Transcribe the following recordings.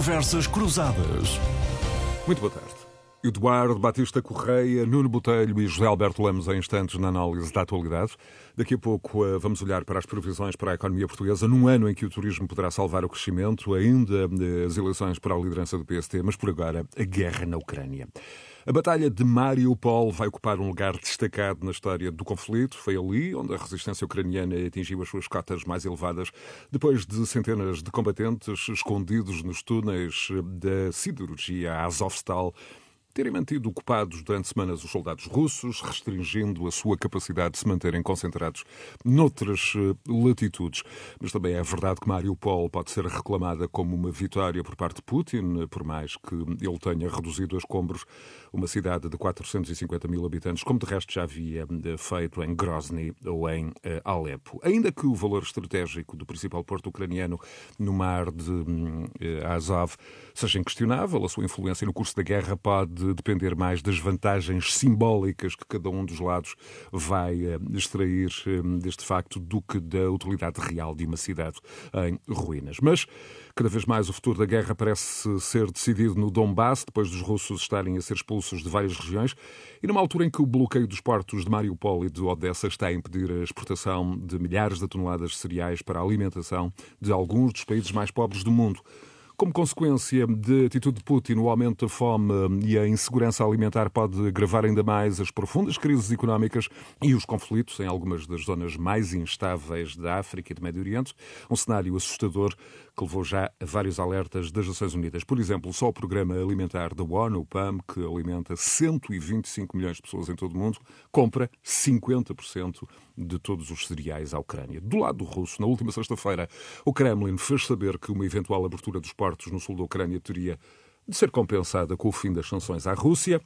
Conversas Cruzadas. Muito boa tarde. Eduardo Batista Correia, Nuno Botelho e José Alberto Lemos em instantes na análise da atualidade. Daqui a pouco uh, vamos olhar para as previsões para a economia portuguesa num ano em que o turismo poderá salvar o crescimento, ainda uh, as eleições para a liderança do PST, mas por agora a guerra na Ucrânia. A Batalha de Mariupol vai ocupar um lugar destacado na história do conflito. Foi ali onde a resistência ucraniana atingiu as suas cotas mais elevadas, depois de centenas de combatentes escondidos nos túneis da siderurgia Azovstal terem mantido ocupados durante semanas os soldados russos, restringindo a sua capacidade de se manterem concentrados noutras eh, latitudes. Mas também é verdade que Mariupol pode ser reclamada como uma vitória por parte de Putin, por mais que ele tenha reduzido a escombros uma cidade de 450 mil habitantes, como de resto já havia eh, feito em Grozny ou em eh, Alepo. Ainda que o valor estratégico do principal porto ucraniano no mar de hum, Azov seja inquestionável, a sua influência no curso da guerra pode depender mais das vantagens simbólicas que cada um dos lados vai eh, extrair eh, deste facto do que da utilidade real de uma cidade em ruínas. Mas cada vez mais o futuro da guerra parece ser decidido no Donbass, depois dos russos estarem a ser expulsos de várias regiões, e numa altura em que o bloqueio dos portos de Mariupol e de Odessa está a impedir a exportação de milhares de toneladas de cereais para a alimentação de alguns dos países mais pobres do mundo. Como consequência da atitude de Putin, o aumento da fome e a insegurança alimentar pode agravar ainda mais as profundas crises económicas e os conflitos em algumas das zonas mais instáveis da África e do Médio Oriente. Um cenário assustador que levou já a vários alertas das Nações Unidas. Por exemplo, só o Programa Alimentar da ONU, o PAM, que alimenta 125 milhões de pessoas em todo o mundo, compra 50% de todos os cereais à Ucrânia. Do lado russo, na última sexta-feira, o Kremlin fez saber que uma eventual abertura dos portos no sul da Ucrânia teria de ser compensada com o fim das sanções à Rússia.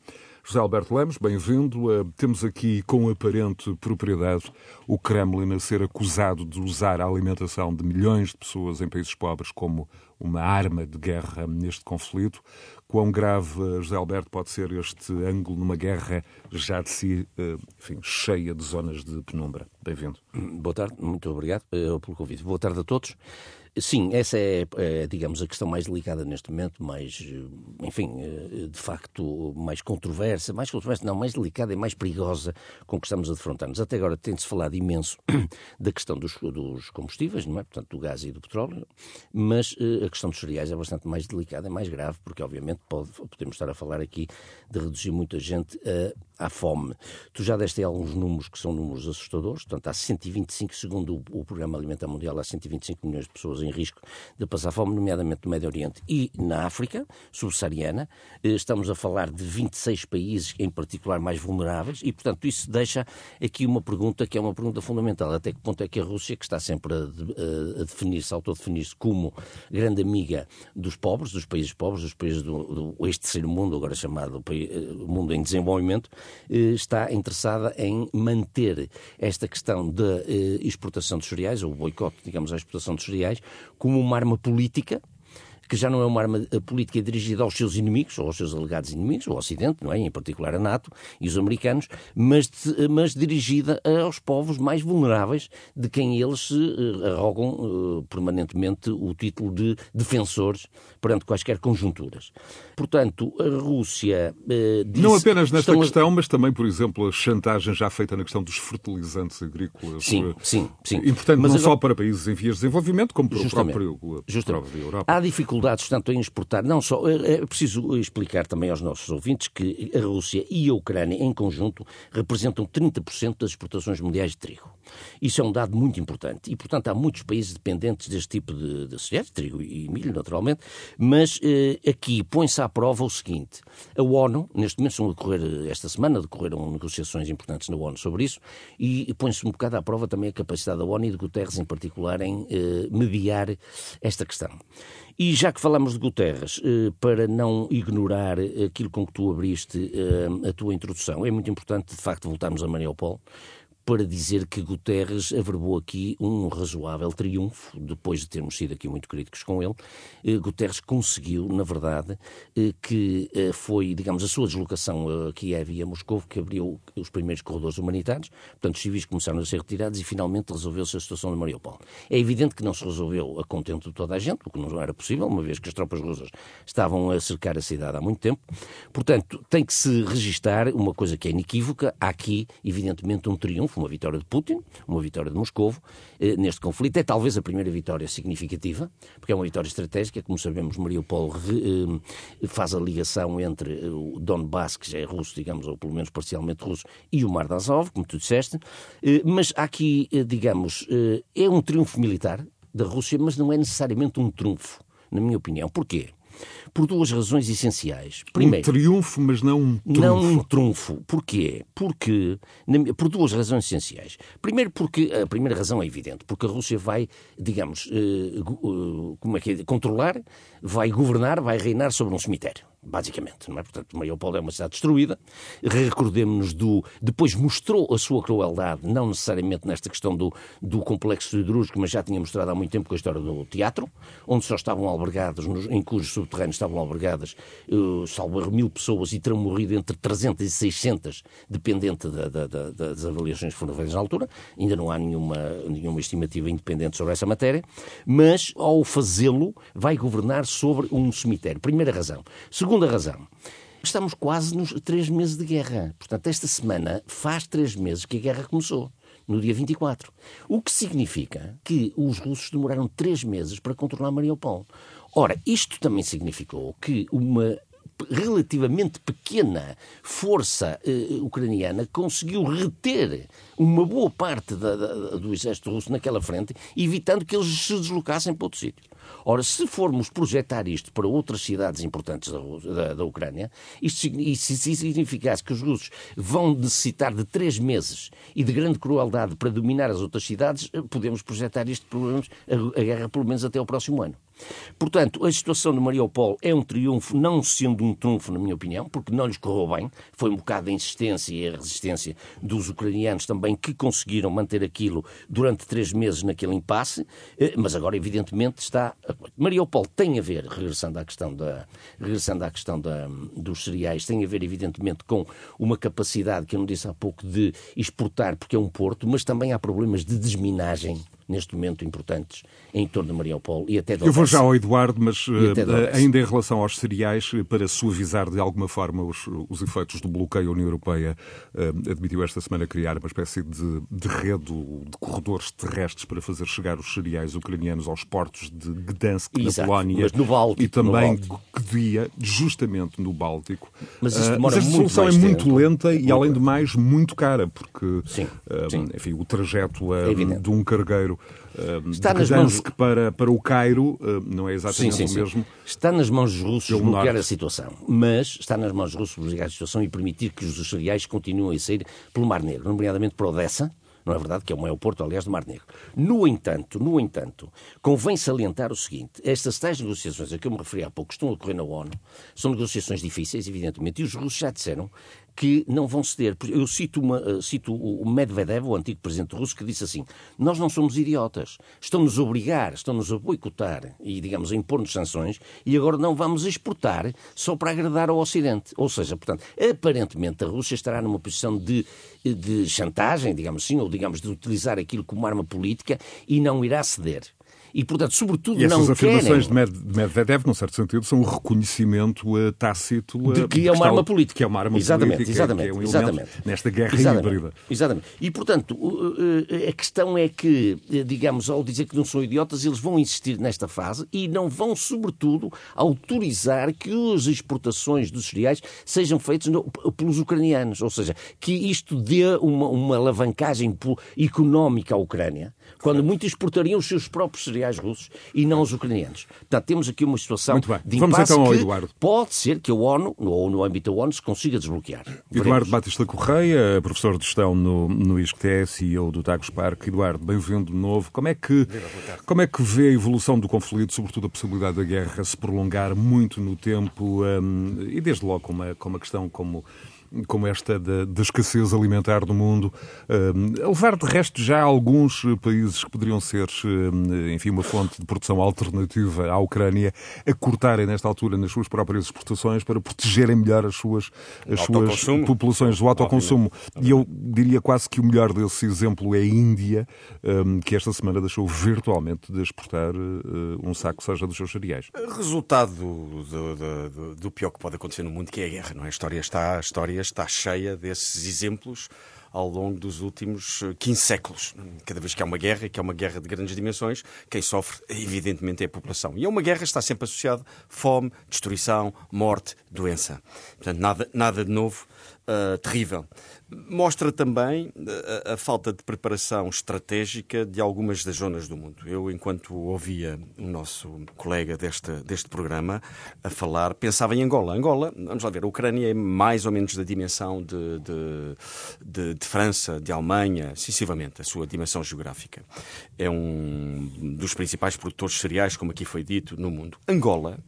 José Alberto Lemos, bem-vindo. Uh, temos aqui com aparente propriedade o Kremlin a ser acusado de usar a alimentação de milhões de pessoas em países pobres como uma arma de guerra neste conflito. Quão grave, José Alberto, pode ser este ângulo numa guerra já de si, uh, enfim, cheia de zonas de penumbra? Bem-vindo. Boa tarde, muito obrigado pelo convite. Boa tarde a todos. Sim, essa é, é, digamos, a questão mais delicada neste momento, mais, enfim, eh, de facto, mais controversa, mais controversa, não, mais delicada e mais perigosa com que estamos a defrontar-nos. Até agora tem-se falado imenso da questão dos, dos, combustíveis, não é? Portanto, do gás e do petróleo, mas a questão dos cereais é bastante mais delicada, é mais grave, porque obviamente pode, podemos estar a falar aqui de reduzir muita gente uh, à fome. Tu já deste aí alguns números que são números assustadores, portanto, há 125, segundo o, o Programa Alimentar Mundial, há 125 milhões de pessoas em risco de passar fome, nomeadamente no Médio Oriente e na África subsaariana. Eh, estamos a falar de 26 países, em particular, mais vulneráveis, e, portanto, isso deixa aqui uma pergunta que é uma pergunta fundamental. Até que ponto é que a Rússia, que está sempre a, a definir-se, a autodefinir-se como grande amiga dos pobres, dos países pobres, dos países do, do ex-terceiro mundo, agora chamado eh, mundo em desenvolvimento, eh, está interessada em manter esta questão da exportação de cereais, ou o boicote, digamos, à exportação de cereais, como uma arma política que já não é uma arma eh, política dirigida aos seus inimigos, ou aos seus alegados inimigos, ao Ocidente, não é? em particular a NATO e os americanos, mas, mas dirigida aos povos mais vulneráveis, de quem eles uh, arrogam permanentemente o título de defensores perante quaisquer conjunturas. Portanto, a Rússia. Disse, não apenas nesta questão, a... mas também, por exemplo, a chantagem já feita na questão dos fertilizantes agrícolas. Sim, sim, sim. Importante mas não agora... só para países em vias de desenvolvimento, como para o próprio, próprio Europa. Há dificuldades dificuldades, tanto em exportar, não só. É, é preciso explicar também aos nossos ouvintes que a Rússia e a Ucrânia, em conjunto, representam 30% das exportações mundiais de trigo. Isso é um dado muito importante. E, portanto, há muitos países dependentes deste tipo de, de cereais, trigo e milho, naturalmente, mas eh, aqui põe-se à prova o seguinte: a ONU, neste momento, estão a decorrer, esta semana, decorreram negociações importantes na ONU sobre isso, e põe-se um bocado à prova também a capacidade da ONU e de Guterres, em particular, em eh, mediar esta questão. E já que falamos de Guterres, eh, para não ignorar aquilo com que tu abriste eh, a tua introdução, é muito importante, de facto, voltarmos a Mariupol, para dizer que Guterres averbou aqui um razoável triunfo, depois de termos sido aqui muito críticos com ele. Eh, Guterres conseguiu, na verdade, eh, que eh, foi, digamos, a sua deslocação a Kiev e a Moscou que abriu os primeiros corredores humanitários, portanto, os civis começaram a ser retirados e finalmente resolveu-se a situação de Mariupol. É evidente que não se resolveu a contento de toda a gente, o que não era possível, uma vez que as tropas russas estavam a cercar a cidade há muito tempo. Portanto, tem que se registar uma coisa que é inequívoca. Há aqui, evidentemente, um triunfo, uma vitória de Putin, uma vitória de Moscou eh, neste conflito. É talvez a primeira vitória significativa, porque é uma vitória estratégica. Como sabemos, Mariupol re, eh, faz a ligação entre eh, o Donbass, que já é russo, digamos, ou pelo menos parcialmente russo, e o Mar de Azov, como tu disseste. Mas aqui, digamos, é um triunfo militar da Rússia, mas não é necessariamente um trunfo, na minha opinião. Porquê? Por duas razões essenciais. Primeiro, um triunfo, mas não um trunfo. Não um trunfo. Porquê? Porque, por duas razões essenciais. Primeiro, porque a primeira razão é evidente, porque a Rússia vai, digamos, como é que é, controlar, vai governar, vai reinar sobre um cemitério basicamente. Não é? Portanto, Mariupol é uma cidade destruída. Recordemos-nos do. Depois mostrou a sua crueldade, não necessariamente nesta questão do, do complexo siderúrgico, mas já tinha mostrado há muito tempo com a história do teatro, onde só estavam albergados, nos, em cujos subterrâneos estavam albergadas, uh, salvo mil pessoas e terão morrido entre 300 e 600, dependente da, da, da, das avaliações que foram feitas na altura. Ainda não há nenhuma, nenhuma estimativa independente sobre essa matéria, mas ao fazê-lo, vai governar sobre um cemitério. Primeira razão. Segunda Segunda razão. Estamos quase nos três meses de guerra. Portanto, esta semana faz três meses que a guerra começou no dia 24. O que significa que os russos demoraram três meses para controlar Mariupol. Ora, isto também significou que uma relativamente pequena força eh, ucraniana conseguiu reter uma boa parte da, da, do exército russo naquela frente, evitando que eles se deslocassem para outro sítio. Ora, se formos projetar isto para outras cidades importantes da, da, da Ucrânia, isto, significasse que os russos vão necessitar de três meses e de grande crueldade para dominar as outras cidades, eh, podemos projetar isto, a, a guerra pelo menos até o próximo ano. Portanto, a situação de Mariupol é um triunfo, não sendo um trunfo, na minha opinião, porque não lhes correu bem. Foi um bocado a insistência e a resistência dos ucranianos também que conseguiram manter aquilo durante três meses naquele impasse, eh, mas agora, evidentemente, está Mariupol tem a ver, regressando à questão, da, regressando à questão da, dos cereais, tem a ver, evidentemente, com uma capacidade que eu não disse há pouco de exportar, porque é um porto, mas também há problemas de desminagem neste momento importantes em torno de Mariupol e até de Eu vou já ao Eduardo, mas uh, ainda em relação aos cereais, eh, para suavizar de alguma forma os, os efeitos do bloqueio, a União Europeia uh, admitiu esta semana criar uma espécie de, de rede de corredores terrestres para fazer chegar os cereais ucranianos aos portos de Gdansk, Exato, na Polónia, e também Gdynia, justamente no Báltico. Mas, uh, mas esta solução é muito tempo. lenta e, além de mais, muito cara, porque sim, sim. Enfim, o trajeto é de um cargueiro uh, Está de nas mãos... para, para o Cairo não é exatamente sim, sim, o mesmo. Sim. Está nas mãos dos russos bloquear norte. a situação, mas está nas mãos dos russos bloquear a situação e permitir que os cereais continuem a sair pelo Mar Negro, nomeadamente para Odessa, não é verdade? Que é o maior porto, aliás, do Mar Negro. No entanto, no entanto, convém salientar o seguinte: estas tais negociações a que eu me referi há pouco estão a ocorrer na ONU, são negociações difíceis, evidentemente, e os russos já disseram que não vão ceder. Eu cito, uma, eh, cito o Medvedev, o antigo presidente russo, que disse assim: Nós não somos idiotas. Estão-nos a obrigar, estão-nos a boicotar e, digamos, a impor-nos sanções e agora não vamos exportar só para agradar ao Ocidente. Ou seja, portanto, aparentemente a Rússia estará numa posição de, de chantagem, digamos assim, ou digamos de utilizar aquilo como arma política e não irá ceder e, portanto, sobretudo e não essas afirmações querem... de Medvedev, num certo sentido, são um reconhecimento uh, tácito uh, de que é uma arma política. Que é uma arma exatamente, política, exatamente, é um exatamente. nesta guerra exatamente, híbrida. Exatamente. E, portanto, a questão é que, eh, digamos, ao dizer que não são idiotas, eles vão insistir nesta fase e não vão, sobretudo, autorizar que as exportações dos cereais sejam feitas no, pelos ucranianos. Ou seja, que isto dê uma, uma alavancagem económica à Ucrânia, quando muitos exportariam os seus próprios cereais russos e não os ucranianos. Portanto, temos aqui uma situação de Vamos impasse então ao que Eduardo. pode ser que a ONU, ou no âmbito da ONU, se consiga desbloquear. Eduardo Veremos. Batista Correia, professor de gestão no, no ISCTE, CEO do Tagus Park. Eduardo, bem-vindo de novo. Como é, que, como é que vê a evolução do conflito, sobretudo a possibilidade da guerra se prolongar muito no tempo um, e desde logo com uma, com uma questão como como esta da, da escassez alimentar do mundo, a levar de resto já alguns países que poderiam ser, enfim, uma fonte de produção alternativa à Ucrânia, a cortarem nesta altura nas suas próprias exportações para protegerem melhor as suas, as suas populações do autoconsumo. E eu diria quase que o melhor desse exemplo é a Índia, que esta semana deixou virtualmente de exportar um saco, seja dos seus cereais. Resultado do, do, do, do pior que pode acontecer no mundo, que é a guerra, não é? A história está, a história está cheia desses exemplos ao longo dos últimos 15 séculos. Cada vez que há uma guerra, que é uma guerra de grandes dimensões, quem sofre, evidentemente, é a população. E a uma guerra está sempre associado fome, destruição, morte, doença. Portanto, nada, nada de novo uh, terrível. Mostra também a, ah, a, falta de preparação estratégica de algumas das zonas do mundo. Eu, enquanto ouvia o nosso colega deste, deste programa a falar, pensava em Angola. Angola, vamos lá ver, a Ucrânia é mais ou menos da dimensão de, de, de, de França, de Alemanha, excessivamente, a sua dimensão geográfica. É um dos principais produtores de cereais, como aqui foi dito, no mundo. Angola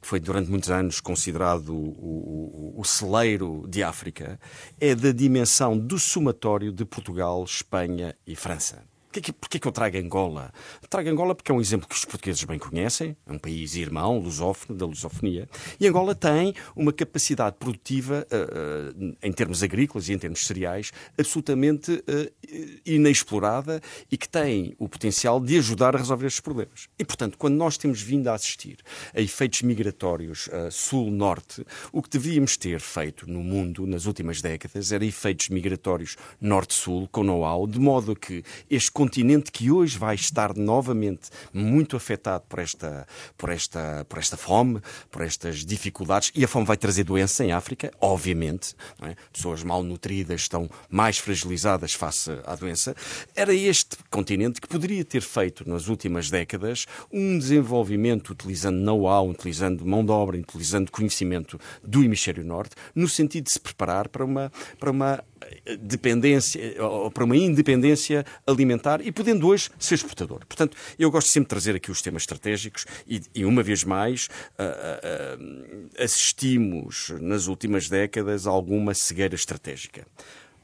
que foi durante muitos anos considerado o, o, o, celeiro de África, é da dimensão do somatório de Portugal, Espanha e França. Porquê, que eu trago Angola? Trago Angola porque é um exemplo que os portugueses bem conhecem, é um país irmão, lusófono, da lusofonia, e Angola tem uma capacidade produtiva, uh, uh, em termos agrícolas e em termos cereais, absolutamente uh, inexplorada e que tem o potencial de ajudar a resolver estes problemas. E, portanto, quando nós temos vindo a assistir a efeitos migratórios sul-norte, o que devíamos ter feito no mundo nas últimas décadas era efeitos migratórios norte-sul, com know-how, de modo que este continente que hoje vai estar novamente muito afetado por esta, por esta, por esta fome, por estas dificuldades, e a fome vai trazer doença em África, obviamente, é? pessoas mal nutridas estão mais fragilizadas face à doença. Era este continente que poderia ter feito nas últimas décadas um desenvolvimento utilizando know-how, utilizando mão de obra, utilizando conhecimento do hemisfério norte, no sentido de se preparar para uma, para uma dependência, para uma independência alimentar e podendo hoje ser exportador. Portanto, eu gosto sempre de trazer aqui os temas estratégicos e, e uma vez mais, uh, uh, assistimos nas últimas décadas a alguma cegueira estratégica.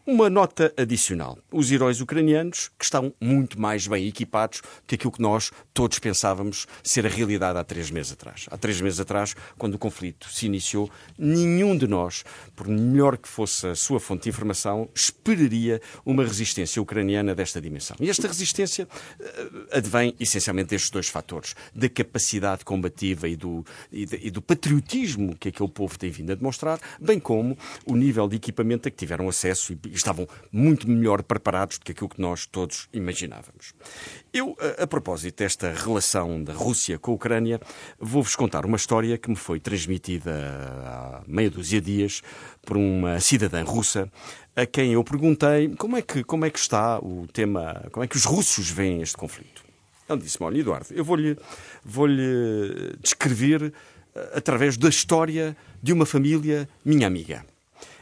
Uma nota adicional. Os heróis ucranianos que estão muito mais bem equipados que aquilo que nós todos pensávamos ser a realidade há três meses atrás. Há três meses atrás, quando o conflito se iniciou, nenhum de nós, por melhor que fosse a sua fonte de informação, esperaria uma resistência ucraniana desta dimensão. E esta resistência uh, advém essencialmente destes dois fatores: da capacidade combativa e do, e, de, e do patriotismo que aquele povo tem vindo a demonstrar, bem como o nível de equipamento a que tiveram acesso e estavam muito melhor preparados do que aquilo que nós todos imaginávamos. Eu, a, a propósito desta relação da Rússia com a Ucrânia, vou-vos contar uma história que me foi transmitida há meia dúzia de dias por uma cidadã russa a quem eu perguntei como é que, como é que está o tema, como é que os russos veem este conflito. Ele disse-me, olha, Eduardo, eu vou-lhe vou descrever eh, através da história de uma família minha amiga.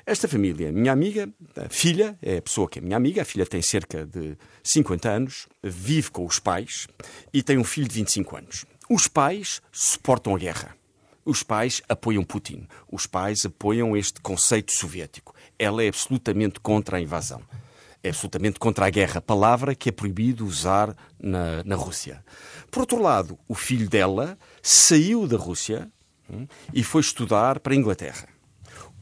Esta família, minha amiga, a filha, é a pessoa que é minha amiga, a filha tem cerca de 50 anos, vive com os pais e tem um filho de 25 anos. Os pais suportam a guerra. Os pais apoiam Putin. Os pais apoiam este conceito soviético. Ela é absolutamente contra a invasão. É absolutamente contra a guerra, palavra que é proibido usar na, na Rússia. Por outro lado, o filho dela saiu da Rússia hum, e foi estudar para a Inglaterra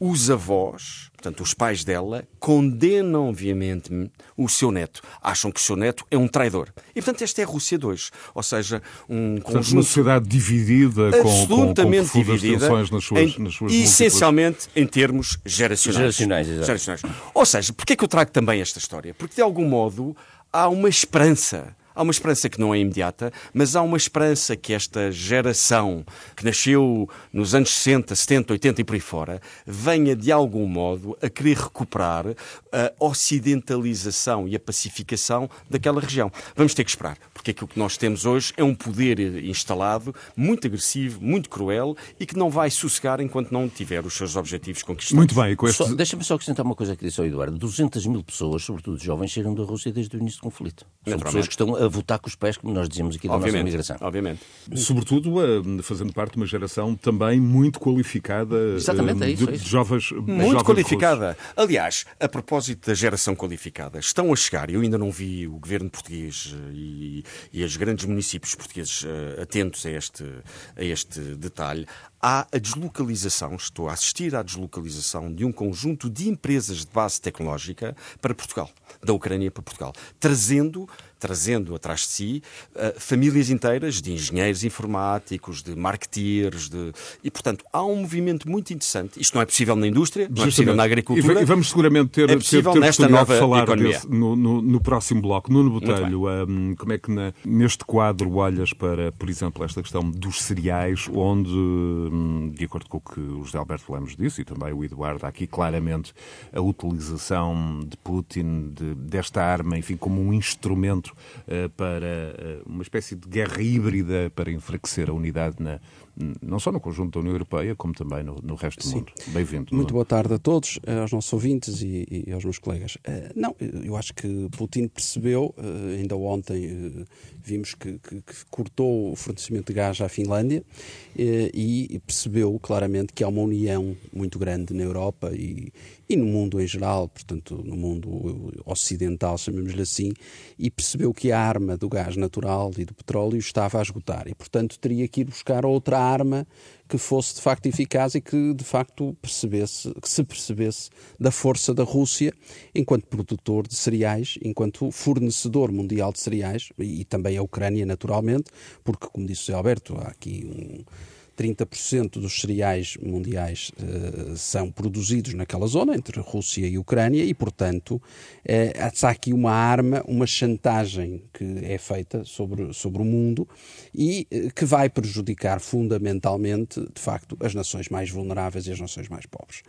os avós, portanto, os pais dela, condenam veemente o seu neto. Acham que o seu neto é um traidor. E, portanto, esta é a Rússia 2. Ou seja, um portanto, conjunto... Uma sociedade dividida, absolutamente com, com, com dividida, nas suas, em, nas suas essencialmente em termos geracionais. Geracionais, geracionais. Ou seja, porquê é que eu trago também esta história? Porque, de algum modo, há uma esperança Há uma esperança que não é imediata, mas há uma esperança que esta geração que nasceu nos anos 60, 70, 80 e por aí fora venha de algum modo a querer recuperar a ocidentalização e a pacificação daquela região. Vamos ter que esperar, porque aquilo que nós temos hoje é um poder instalado muito agressivo, muito cruel e que não vai sossegar enquanto não tiver os seus objetivos conquistados. Muito bem. Com este... Deixa-me só acrescentar uma coisa que disse ao Eduardo. 200 mil pessoas, sobretudo jovens, saíram da Rússia desde o início do conflito. São pessoas que estão a votar com os pés, como nós dizemos aqui da obviamente, nossa imigração. Obviamente. Sobretudo fazendo parte de uma geração também muito qualificada Exatamente, é isso, de, é isso. de jovens Muito jovens qualificada. russos. Aliás, a propósito da geração qualificada, estão a chegar, eu ainda não vi o governo português eh, e, e os grandes municípios portugueses eh, atentos a este, a este detalhe, há a deslocalização, estou a assistir à deslocalização de um conjunto de empresas de base tecnológica para Portugal, da Ucrânia para Portugal, trazendo trazendo atrás de si uh, famílias inteiras de engenheiros informáticos, de marketeers, de... e portanto há um movimento muito interessante. Isto não é possível na indústria, não é possível na agricultura. E, vamos seguramente ter, é possível ter, ter nesta nova falar economia. desse, no, no, no, próximo bloco. Nuno Botelho, um, como é que na, neste quadro olhas para, por exemplo, esta questão dos cereais, onde, um, de acordo com o que o José Alberto Lemos disse, e também o Eduardo, há aqui claramente a utilização de Putin, de, desta arma, enfim, como um instrumento para uh, uma espécie de guerra híbrida para enfraquecer a unidade na, não só no conjunto da União Europeia, como também no, no resto do Sim. mundo. Bem-vindo. Muito boa tarde a todos, eh, aos nossos ouvintes e, e aos meus colegas. Uh, não, eu acho que Putin percebeu, uh, ainda ontem uh, vimos que, que, que, cortou o fornecimento de gás à Finlândia e percebeu claramente que há uma união muito grande na Europa e, e no mundo em geral, portanto, no mundo ocidental, chamemos-lhe assim, e percebeu que a arma do gás natural e do petróleo estava a esgotar e, portanto, teria que ir buscar outra arma que fosse de facto eficaz e que de facto percebesse, que se percebesse da força da Rússia enquanto produtor de cereais, enquanto fornecedor mundial de cereais e também a Ucrânia naturalmente, porque como disse o Alberto, há aqui um 30% dos cereais mundiais uh, são produzidos naquela zona, entre Rússia e Ucrânia, e, portanto, uh, há aqui uma arma, uma chantagem que é feita sobre, sobre o mundo e uh, que vai prejudicar fundamentalmente, de facto, as nações mais vulneráveis e as nações mais pobres.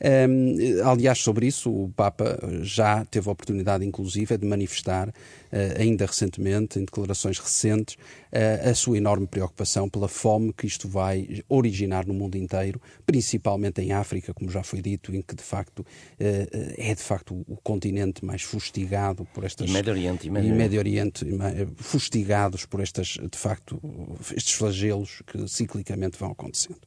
Um, aliás, sobre isso, o Papa já teve a oportunidade, inclusive, de manifestar, uh, ainda recentemente, em declarações recentes, a sua enorme preocupação pela fome que isto vai originar no mundo inteiro, principalmente em África, como já foi dito, em que de facto uh, é de facto o continente mais fustigado por estas. E Médio Oriente, e Médio, e Médio Oriente, fustigados por estas, de facto, estes flagelos que ciclicamente vão acontecendo.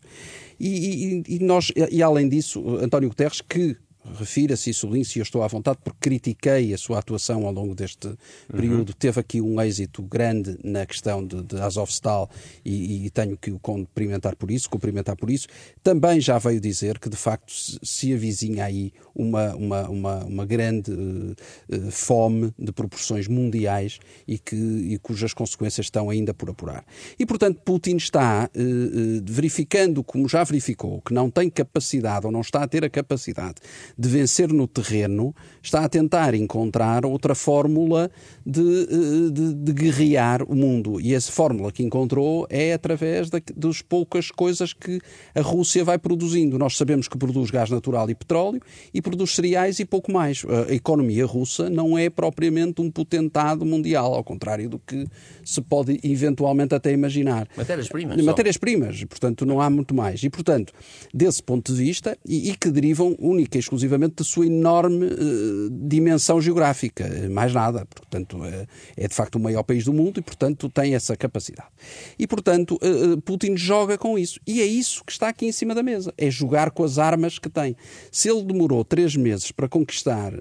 E, e, e, nós, e além disso, António Guterres, que refira-se e sublinha-se, e eu estou à vontade porque critiquei a sua atuação ao longo deste período, uhum. teve aqui um êxito grande na questão de, de Azovstal e, e, tenho que o cumprimentar por isso, cumprimentar por isso. Também já veio dizer que, de facto, se, se avizinha aí uma, uma, uma, uma grande uh, fome de proporções mundiais e, que, e cujas consequências estão ainda por apurar. E, portanto, Putin está uh, verificando, como já verificou, que não tem capacidade ou não está a ter a capacidade de vencer no terreno, está a tentar encontrar outra fórmula de, de, de guerrear o mundo. E essa fórmula que encontrou é através da, das poucas coisas que a Rússia vai produzindo. Nós sabemos que produz gás natural e petróleo e produz cereais e pouco mais. A economia russa não é propriamente um potentado mundial, ao contrário do que se pode eventualmente até imaginar. Matérias-primas. Matérias-primas, portanto, não há muito mais. E, portanto, desse ponto de vista, e, e que derivam única e exclusivamente da sua enorme uh, dimensão geográfica, mais nada. Portanto, uh, é de facto o maior país do mundo e, portanto, tem essa capacidade. E, portanto, uh, Putin joga com isso. E é isso que está aqui em cima da mesa: é jogar com as armas que tem. Se ele demorou três meses para conquistar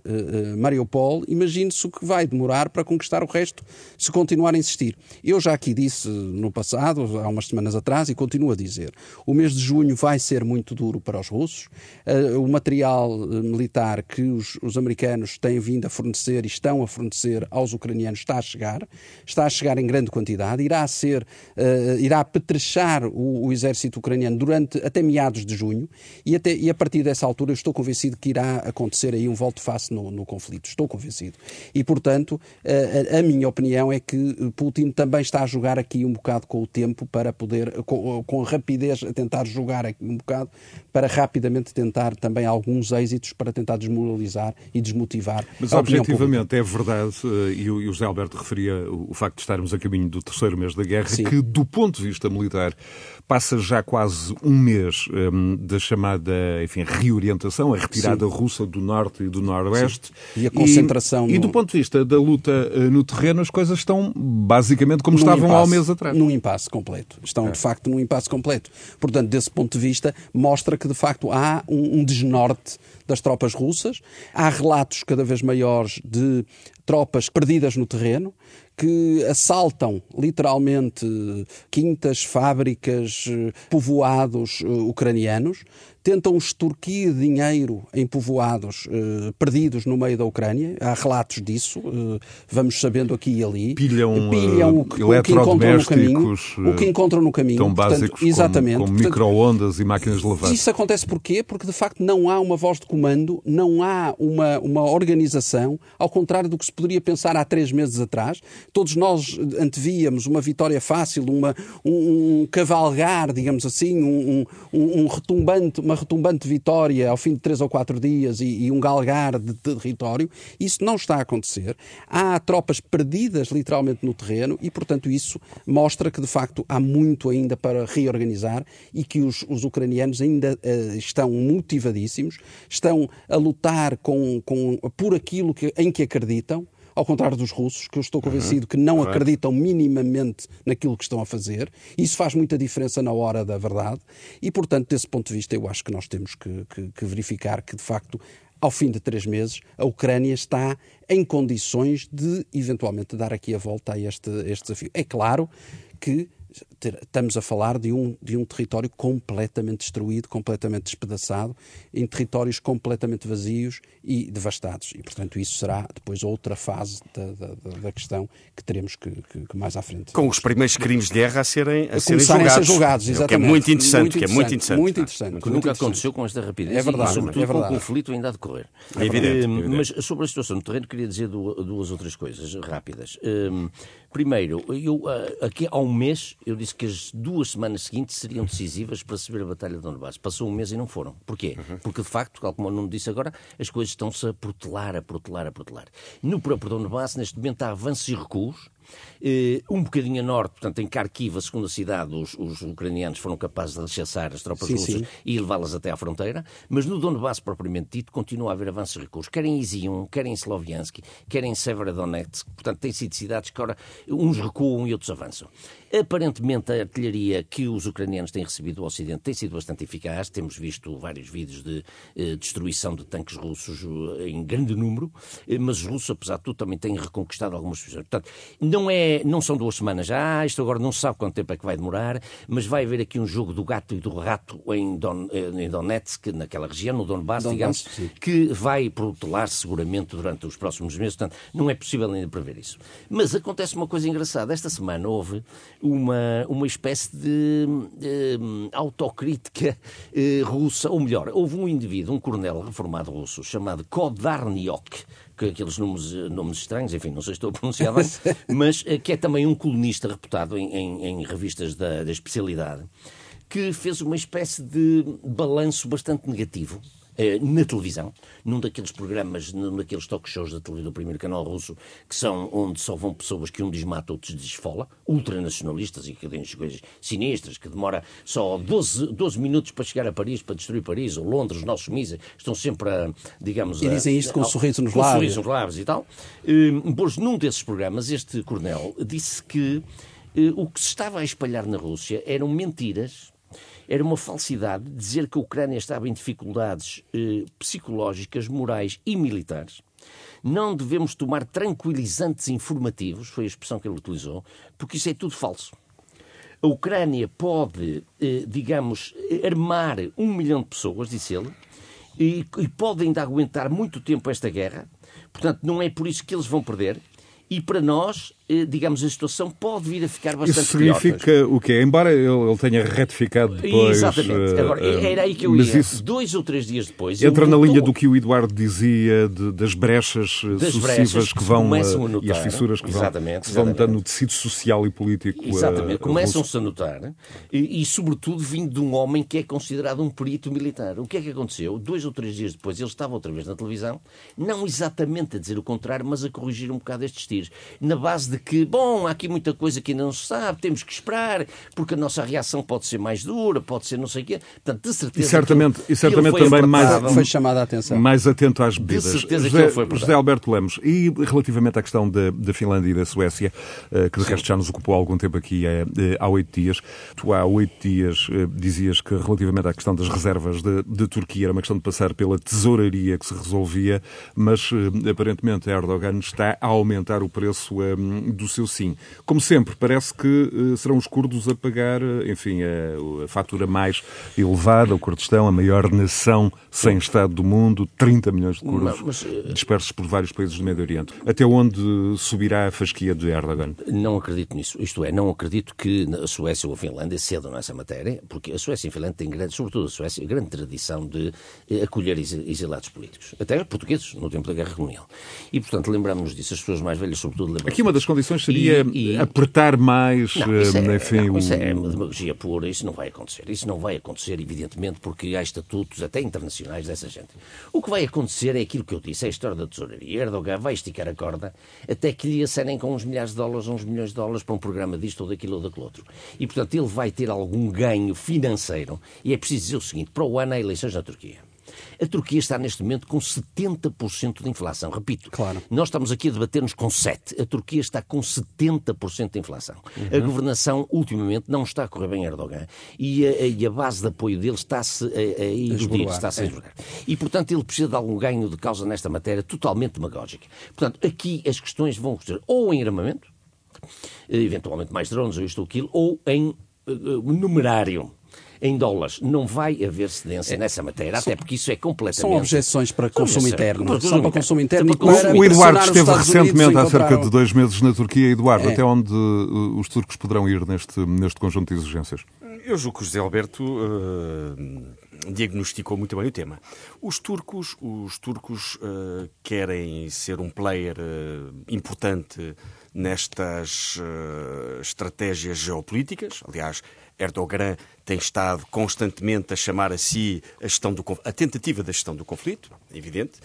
Mariupol, imagine-se o que vai demorar para conquistar o resto se continuar a insistir. Eu já aqui disse no passado, há umas semanas atrás, e continuo a dizer: o mês de junho vai ser muito duro para os russos. o material militar que os, os, americanos têm vindo a fornecer e estão a fornecer aos ucranianos está a chegar, está a chegar em grande quantidade, irá ser, uh, irá apetrechar o, o, exército ucraniano durante até meados de junho e, até, e a partir dessa altura eu estou convencido que irá acontecer aí um volte-face no, no, conflito, estou convencido. E, portanto, a, a, minha opinião é que Putin também está a jogar aqui um bocado com o tempo para poder, com, com rapidez, a tentar jogar aqui um bocado para rapidamente tentar também alguns êxitos para tentar desmoralizar e desmotivar Mas, objetivamente, é verdade, eh, e o José Alberto referia o facto de estarmos a caminho do terceiro mês da guerra, Sim. que, do ponto de vista militar, passa já quase um mês um, da chamada, enfim, reorientação, a retirada Sim. Russa do norte e do noroeste. Sim. E a concentração E, e no- do ponto de vista da luta eh, no terreno, as coisas estão basicamente como Num estavam há um mês atrás. Num impasse completo. Estão, de facto, num impasse completo. Portanto, desse ponto de vista, mostra que, de facto, há um, um desnorte das tropas russas. Há relatos cada vez maiores de tropas perdidas no terreno que assaltam literalmente quintas, fábricas, eh, povoados eh, ucranianos, tentam extorquir dinheiro em povoados eh, perdidos no meio da Ucrânia. Há relatos disso, eh, vamos sabendo aqui e ali. Pilham, Pilham eh, o que, o que encontram no caminho. O que encontram no caminho. tão Portanto, básicos exatamente. como, como Portanto, micro-ondas e máquinas de lavar. isso acontece porquê? Porque de facto não há uma voz de comando, não há uma, uma organização, ao contrário do que se poderia pensar há três meses atrás. Todos nós antevíamos uma vitória fácil, uma, um, um cavalgar, digamos assim, um, um, um retumbante, uma retumbante vitória ao fim de três ou quatro dias e, e um galgar de, território. Isso não está a acontecer. Há tropas perdidas literalmente no terreno e, portanto, isso mostra que de facto há muito ainda para reorganizar e que os, os ucranianos ainda eh, estão motivadíssimos, estão a lutar com, com, por aquilo que, em que acreditam. Ao contrário dos russos, que eu estou convencido que não acreditam minimamente naquilo que estão a fazer. Isso faz muita diferença na hora da verdade. E, portanto, desse ponto de vista, eu acho que nós temos que, que- que verificar que, de facto, ao fim de três meses, a Ucrânia está em condições de, eventualmente, dar aqui a volta a este, a este desafio. É claro que ter- estamos a falar de um, de um território completamente destruído, completamente despedaçado, em territórios completamente vazios e devastados. E, portanto, isso será depois outra fase da, da- da- questão que teremos que, que- que mais à frente. Com os primeiros crimes de guerra a serem, a serem começarem a julgados. ser julgados, O que é exatamente. muito interessante. que é muito interessante. Muito interessante. Que Muito nunca aconteceu com esta rapidez É verdade, e, sobretudo, é verdade. com o conflito ainda a decorrer. É evidente, Hum, é evidente. Mas sobre a situação no terreno, queria dizer du- duas outras coisas rápidas. Hum, primeiro, eu, ah, aqui há um mês, eu disse que as duas semanas seguintes seriam decisivas para ver a Batalha de Donbass. Passou um mês e não foram. Porquê? Uhum. Porque, de facto, como o Nuno disse agora, as coisas estão-se a protelar, a protelar, a protelar. No próprio Donbass, neste momento, há avanços e recuos. Eh, um bocadinho a norte, portanto, em Kharkiv, a segunda cidade, os, os ucranianos foram capazes de rechaçar as tropas Sim, russas sim. e levá-las até à fronteira, mas no Donbass propriamente dito continua a haver avanços e recuos, quer em Izium, quer em Sloviansk, quer em Severodonetsk, portanto têm sido cidades que ora uns recuam e outros avançam. Aparentemente a artilharia que os ucranianos têm recebido do Ocidente tem sido bastante eficaz, temos visto vários vídeos de eh, destruição de tanques russos eh, em grande número, eh, mas os russos, apesar de tudo, também têm reconquistado algumas posições. Portanto, não, é, não são duas semanas já, isto agora não sabe quanto tempo é que vai demorar, mas vai haver aqui um jogo do gato e do rato em, Don, eh, em Donetsk, naquela região, no Donbass, Donbass, digamos, sim. que vai protelar seguramente durante os próximos meses, portanto, não é possível ainda prever isso. Mas acontece uma coisa engraçada. Esta semana houve uma, uma espécie de autocrítica eh, russa, ou melhor, houve um indivíduo, um coronel reformado russo, chamado Kodarniok, que aqueles nomes, nomes estranhos, enfim, não sei se estou a pronunciar bem, mas eh, que é também um colunista reputado em, em- em revistas da, da especialidade, que fez uma espécie de balanço bastante negativo na televisão, num daqueles programas, num daqueles talk shows da televisão do primeiro canal russo, que são onde só vão pessoas que um diz mata, outros diz esfola, ultranacionalistas e que têm as coisas sinistras, que demora só 12, 12 minutos para chegar a Paris, para destruir Paris, ou Londres, os nossos mísseis, estão sempre a, digamos... E a- dizem isto com um a- sorriso nos com um lábios. sorriso nos lábios e tal. Eh, Pois num desses programas, este coronel disse que eh, o que se estava a espalhar na Rússia eram mentiras, era uma falsidade dizer que a Ucrânia estava em dificuldades eh, psicológicas, morais e militares. Não devemos tomar tranquilizantes informativos, foi a expressão que ele utilizou, porque isso é tudo falso. A Ucrânia pode, eh, digamos, armar um milhão de pessoas, disse ele, e, e pode ainda aguentar muito tempo esta guerra. Portanto, não é por isso que eles vão perder. E para nós, digamos, a situação pode vir a ficar bastante Isso significa pior. o quê? Embora ele tenha retificado depois... Exatamente. Uh, Agora, era aí que eu mas ia. Isso Dois ou três dias depois... entra na linha do que o Eduardo dizia, de- das brechas uh, Das sucessivas brechas que vão... começam a notar. e as fissuras que vão, Exatamente, vão exatamente. dando no tecido social e político Exatamente, começam-se a notar e, e, sobretudo, vindo de um homem que é considerado um perito militar. O que é que aconteceu? Dois ou três dias depois, ele estava outra vez na televisão, não exatamente a dizer o contrário, mas a corrigir um bocado estes tiros. Na base de que, bom, há aqui muita coisa que ainda não se sabe, temos que esperar, porque a nossa reação pode ser mais dura, pode ser não sei o quê. Portanto, de certeza. E certamente- que e certamente que ele foi também mais-. Foi chamada a atenção. mais atento às bebidas. certeza que José, ele foi José Alberto Lemos, e relativamente à questão da, da Finlândia e da Suécia, eh, que de resto já nos ocupou há algum tempo aqui eh, há oito dias, tu há oito dias dizias que relativamente à questão das reservas de, de Turquia era uma questão de passar pela tesouraria que se resolvia, mas aparentemente Erdogan está a aumentar o preço do seu sim. Como sempre, parece que eh, serão os curdos a pagar, eh, enfim, a, a fatura mais elevada, o Kurdistão, a maior nação sem Estado do mundo, 30 milhões de curdos mas, eh, dispersos por vários países do Médio Oriente. Até onde subirá a fasquia de Erdogan? Não acredito nisso. Isto é, não acredito que a Suécia ou a Finlândia cedam nessa matéria, porque a Suécia e a Finlândia têm grande, sobretudo a Suécia, grande tradição de acolher exi- exilados políticos. Até portugueses, no tempo da Guerra Colonial. E, portanto, lembramos-nos disso. As pessoas mais velhas, sobretudo, lembram Aqui uma das seria E- e- apertar mais, Não, isso é, eh, enfim, não, isso o- é demagogia pura, isso não vai acontecer. Isso não vai acontecer, evidentemente, porque há estatutos até internacionais dessa gente. O que vai acontecer é aquilo que eu disse, é a história da tesouraria. Erdogan vai esticar a corda até que lhe acerem com uns milhares de dólares ou uns milhões de dólares para um programa disto ou daquilo ou daquele outro. E, portanto, ele vai ter algum ganho financeiro. E é preciso dizer o seguinte, para o ano há eleições na Turquia. A Turquia está neste momento com 70% de inflação. Repito, Claro. nós estamos aqui a debater-nos com 7. A Turquia está com 70% de inflação. A governação, ultimamente, não está a correr bem a Erdogan. E a, e a base de apoio dele está-se a, a erudir, está-se a é. E, portanto, ele precisa de algum ganho de causa nesta matéria totalmente demagógica. Portanto, aqui as questões vão ser ou em armamento, eventualmente mais drones ou isto ou aquilo, ou em eh, eh, numerário. Em dólares, não vai haver cedência nessa matéria, até porque isso é completamente. São objeções para consumo interno. para São para consumo interno Para O Eduardo esteve recentemente há cerca de dois meses na Turquia. Eduardo, É. até onde uh, os turcos poderão ir neste, neste conjunto de exigências? Eu julgo que o José Alberto eh, diagnosticou muito bem o tema. Os turcos, os turcos eh, querem ser um player eh, importante nestas eh, estratégias geopolíticas. Aliás, Erdogan tem estado constantemente a chamar a si a, gestão do, a tentativa da gestão do conflito, evidente.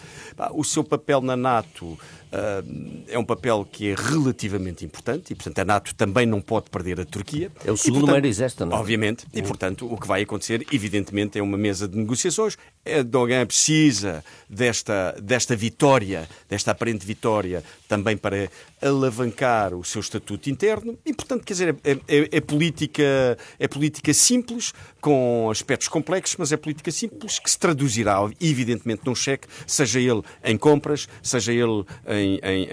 O seu papel na NATO ah, é um papel que é relativamente importante e, portanto, a NATO também não pode perder a Turquia. É o segundo maior exército, não é? Obviamente. E, portanto, o que vai acontecer, evidentemente, é uma mesa de negociações. Erdogan precisa desta, desta vitória, desta aparente vitória, também para alavancar o seu estatuto interno. E, portanto, quer dizer, é, é- é política, é política simples, com aspectos complexos, mas é política simples que se traduzirá, evidentemente, num cheque, seja ele em compras, seja ele em, em-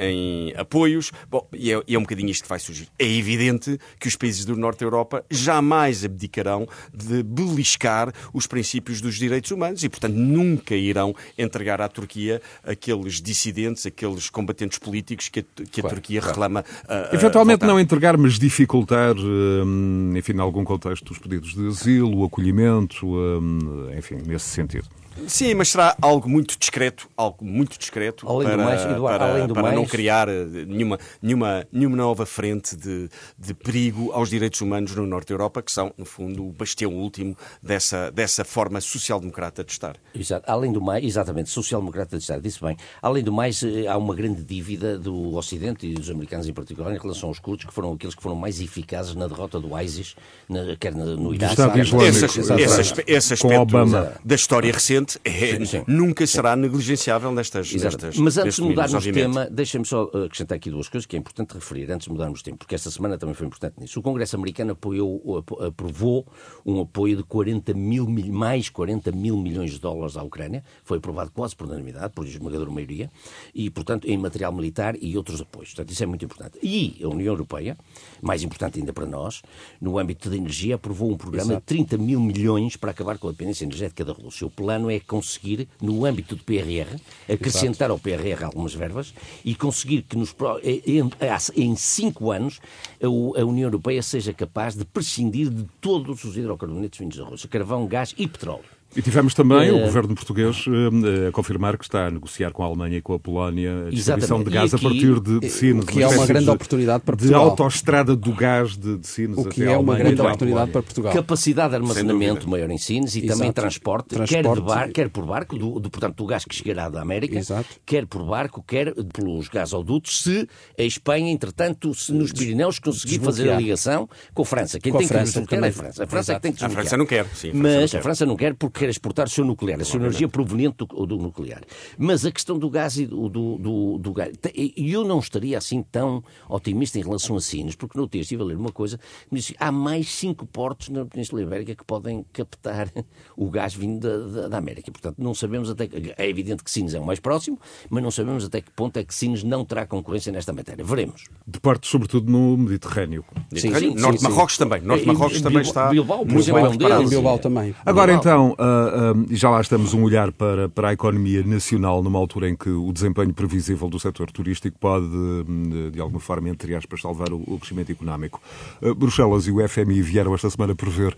em apoios. Bom, e é, e é um bocadinho isto que vai surgir. É evidente que os países do Norte da Europa jamais abdicarão de beliscar os princípios dos direitos humanos e, portanto, nunca irão entregar à Turquia aqueles dissidentes, aqueles combatentes políticos que a, que a Turquia reclama. ah, ah, Eventualmente voltar. não entregar, mas dificultar, hum, enfim, em algum contexto, os pedidos de asilo, o acolhimento, hum, enfim, nesse sentido. Sim, mas será algo muito discreto, algo muito discreto Além do para, mais, Eduardo, para, além do para não mais- criar eh, nenhuma, nenhuma, nenhuma nova frente de, de perigo aos direitos humanos no Norte da Europa, que são, no fundo, o bastião último dessa, dessa forma social-democrata de estar. Exato. Além do mais, exatamente, social-democrata de Estado, disse bem. Além do mais, eh, há uma grande dívida do Ocidente e dos americanos em particular em relação aos curdos, que foram aqueles que foram mais eficazes na derrota do ISIS, na, quer no Iraque, Estado Islâmico. Esse, esse, esse aspecto Obama. da história recente é- Sim, sim. nunca será negligenciável nestas, Exato. nestas Mas antes de mudarmos de tema, deixem-me só uh, acrescentar aqui duas coisas que é importante referir antes de mudarmos de tema, porque esta semana também foi importante nisso. O Congresso americano apoiou, apo- aprovou um apoio de 40 mil, mais 40 mil milhões de dólares à Ucrânia. Foi aprovado quase por unanimidade, por esmagadora maioria, e, portanto, em material militar e outros apoios. Portanto, isso é muito importante. E a União Europeia, mais importante ainda para nós, no âmbito da energia, aprovou um programa de 30 mil milhões para acabar com a dependência energética da Rússia. O plano é conseguir, no âmbito do PRR, acrescentar Exato. ao PRR algumas verbas e conseguir que nos, em, em cinco anos a União Europeia seja capaz de prescindir de todos os hidrocarbonetos vindos da Rússia, carvão, gás e petróleo. E tivemos também uh, o governo português uh, a confirmar que está a negociar com a Alemanha e com a Polónia a distribuição de gás aqui, a partir de, de Sines. O que é uma grande de, oportunidade para Portugal. De autoestrada do gás de, de Sines O que é uma grande oportunidade para Portugal. Capacidade de armazenamento maior em Sines e Exato. também transporte, transporte, quer, bar, quer por barco, do, do, portanto, do gás que chegará da América, Exato. quer por barco, quer pelos gasodutos, se a Espanha, entretanto, se nos Pirineus conseguir fazer a ligação com a França. Quem com tem a França, que é a França. A França é que tem que A França não quer, sim. A Mas a França não quer porque quer exportar o seu nuclear a sua energia proveniente do, do, nuclear. Mas a questão do gás e do, do, do, gás. Eu não estaria assim tão otimista em relação a Sines, porque no texto estive a ler uma coisa que me disse há mais cinco portos na Península Ibérica que podem captar o gás vindo da, da, da América. Portanto, não sabemos até que. É evidente que Sines é o mais próximo, mas não sabemos até que ponto é que Sines não terá concorrência nesta matéria. Veremos. De portos, sobretudo no Mediterrâneo. Sim, sim, Norte sim, Marrocos também. Norte Marrocos também está. Bilbao, por exemplo, é um deles. Bilbao também. Agora então, uh, uh, já lá estamos um olhar para, para a economia nacional numa altura em que o desempenho previsível do setor turístico pode, hum, de alguma forma, entre aspas, salvar o, o crescimento económico. Uh, Bruxelas e o FMI vieram esta semana prever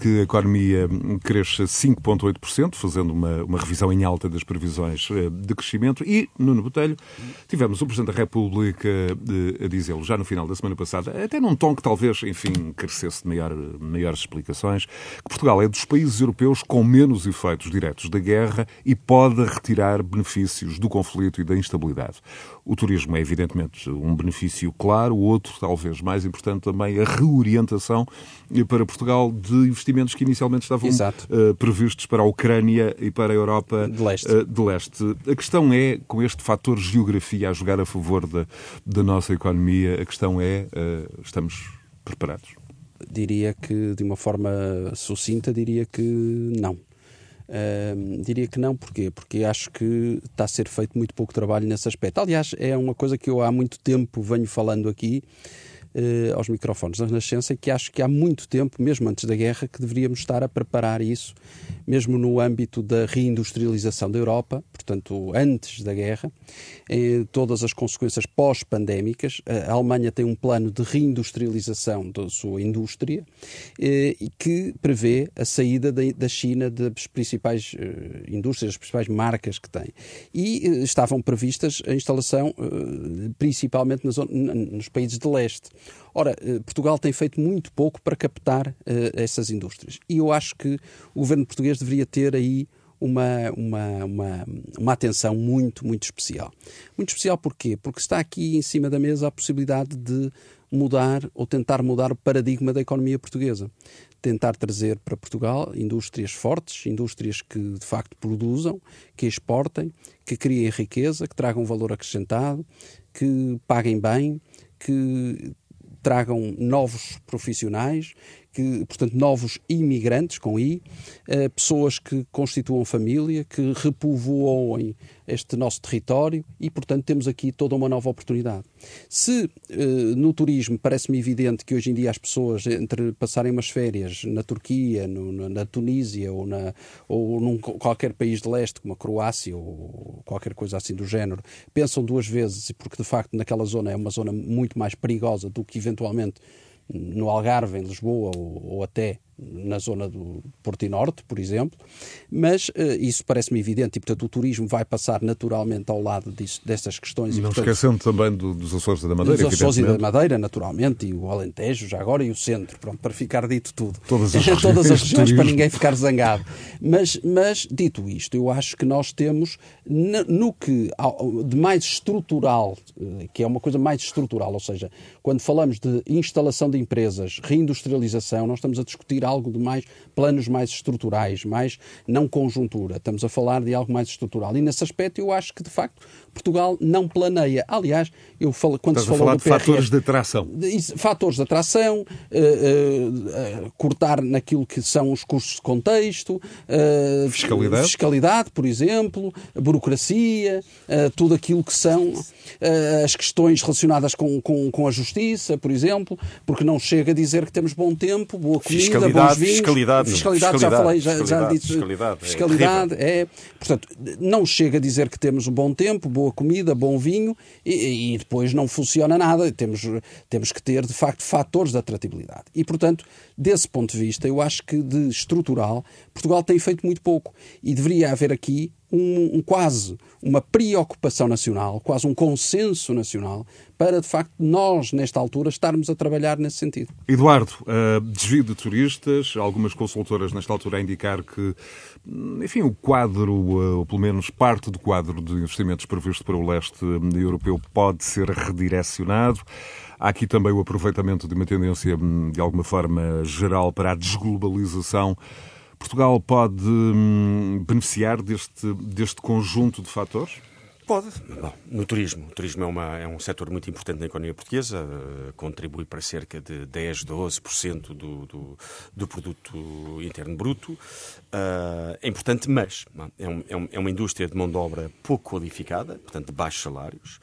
que a economia hum, cresça 5,8%, fazendo uma, uma revisão em alta das previsões de crescimento. E, Nuno Botelho, tivemos o Presidente da República uh, a dizê-lo já no final da semana passada, até num tom que talvez, enfim, carecesse de maior, maiores explicações, que Portugal é dos países europeus com menos efeitos diretos da guerra e pode retirar benefícios do conflito e da instabilidade. O turismo é, evidentemente, um benefício claro, o outro, talvez mais importante também, a reorientação para Portugal de investimentos que inicialmente estavam uh, previstos para a Ucrânia e para a Europa de leste. Uh, de leste. A questão é, com este fator geografia a jogar a favor da, da nossa economia, a questão é, uh, estamos preparados? Diria que, de uma forma sucinta, diria que não. Uh, diria que não, porquê? Porque acho que está a ser feito muito pouco trabalho nesse aspecto. Aliás, é uma coisa que eu há muito tempo venho falando aqui uh, aos microfones da Renascença e que acho que há muito tempo, mesmo antes da guerra, que deveríamos estar a preparar isso, mesmo no âmbito da reindustrialização da Europa, portanto, antes da guerra, eh, todas as consequências pós-pandémicas. A Alemanha tem um plano de reindustrialização da sua indústria eh, que prevê a saída da China das principais eh, indústrias, das principais marcas que tem. E estavam previstas a instalação principalmente nos países de leste. Ora, Portugal tem feito muito pouco para captar essas indústrias. E eu acho que o governo português deveria ter aí uma, uma, uma, uma atenção muito, muito especial. Muito especial porquê? Porque está aqui em cima da mesa a possibilidade de mudar ou tentar mudar o paradigma da economia portuguesa. Tentar trazer para Portugal indústrias fortes, indústrias que de facto produzam, que exportem, que criem riqueza, que tragam valor acrescentado, que paguem bem, que tragam novos profissionais, que, portanto, novos imigrantes, com I, eh, pessoas que constituam família, que repovoem este nosso território e, portanto, temos aqui toda uma nova oportunidade. Se eh, no turismo parece-me evidente que hoje em dia as pessoas, entre passarem umas férias na Turquia, no, na Tunísia ou, na, ou num qualquer país de leste, como a Croácia ou qualquer coisa assim do género, pensam duas vezes, porque de facto naquela zona é uma zona muito mais perigosa do que eventualmente no Algarve, em Lisboa ou, ou até na zona do Porto e Norte, por exemplo, mas uh, isso parece-me evidente e, portanto, o turismo vai passar naturalmente ao lado disso, dessas questões. E, não portanto, esquecendo também do, dos Açores da Madeira, Dos Açores e da Madeira, naturalmente, e o Alentejo, já agora, e o Centro, pronto, para ficar dito tudo. Todas as, Todas as regiões, para ninguém ficar zangado. Mas, mas, dito isto, eu acho que nós temos, no que de mais estrutural, eh, que é uma coisa mais estrutural, ou seja, quando falamos de instalação de empresas, reindustrialização, nós estamos a discutir algo de mais planos mais estruturais, mais não conjuntura. Estamos a falar de algo mais estrutural. E nesse aspecto eu acho que de facto Portugal não planeia. Aliás, eu falo quando Estás se falou a falar de PRR, fatores de atração. fatores de atração, uh, uh, uh, cortar naquilo que são os custos de contexto, fiscalidade. fiscalidade, por exemplo, burocracia, tudo aquilo que são as questões relacionadas com, com, com, a justiça, por exemplo, porque não chega a dizer que temos bom tempo, boa comida, fiscalidade, bons vinhos. Fiscalidade, fiscalidade, já falei, já, já disse. Fiscalidade, fiscalidade é, é, Portanto, não chega a dizer que temos um bom tempo, boa comida, bom vinho e, e depois não funciona nada. Temos, temos que ter, de facto, fatores de atratividade. E, portanto, desse ponto de vista, eu acho que de estrutural, Portugal tem feito muito pouco. E deveria haver aqui um, um, quase uma preocupação nacional, quase um consenso nacional, para de facto nós, nesta altura, estarmos a trabalhar nesse sentido. Eduardo, uh, desvio de turistas, algumas consultoras nesta altura a indicar que, enfim, o quadro, uh, ou pelo menos parte do quadro de investimentos previsto para o leste europeu pode ser redirecionado. Há aqui também o aproveitamento de uma tendência, hum, de alguma forma, geral para a desglobalização Portugal pode hum, beneficiar deste, deste conjunto de fatores? Pode. Bom, no turismo. O turismo é, uma, é um setor muito importante na economia portuguesa, uh, contribui para cerca de 10, 12% do, do, do produto interno bruto. Uh, é importante, mas é, um, é, é uma indústria de mão de obra pouco qualificada, portanto de baixos salários.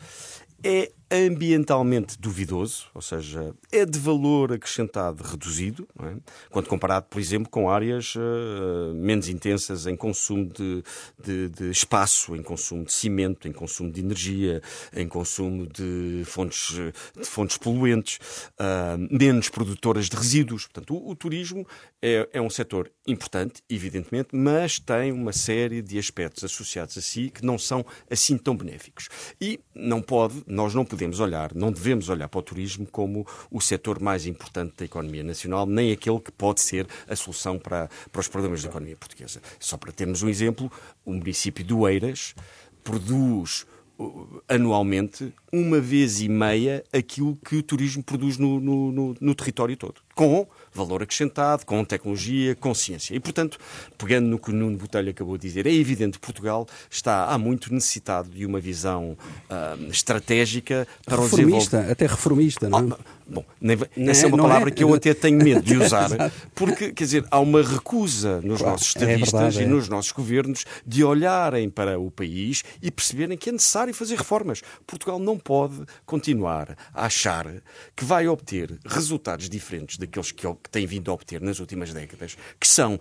É ambientalmente duvidoso, ou seja, é de valor acrescentado reduzido, é? quando comparado, por exemplo, com áreas uh, menos intensas em consumo de, de, de, espaço, em consumo de cimento, em consumo de energia, em consumo de fontes, de fontes poluentes, uh, menos produtoras de resíduos. Portanto, o, o turismo é, é um setor importante, evidentemente, mas tem uma série de aspectos associados a si que não são assim tão benéficos. E não pode, nós não podemos olhar, não devemos olhar para o turismo como o setor mais importante da economia nacional, nem aquele que pode ser a solução para, para os problemas da economia portuguesa. Só para termos um exemplo, o município de Oeiras produz uh, anualmente uma vez e meia aquilo que o turismo produz no, no, no, no território todo. Com valor acrescentado, com tecnologia, com ciência. E, portanto, pegando no que o Nuno Botelho acabou de dizer, é evidente que Portugal está há muito necessitado de uma visão uh, estratégica para reformista, o desenvolvimento. Até reformista, não é? Ah, bom, nem, essa é uma palavra é? que eu até tenho medo de usar, porque, quer dizer, há uma recusa nos claro, nossos é estadistas é verdade, e nos nossos governos de olharem para o país e perceberem que é necessário fazer reformas. Portugal não pode continuar a achar que vai obter resultados diferentes daqueles que que tem vindo a obter nas últimas décadas, que são,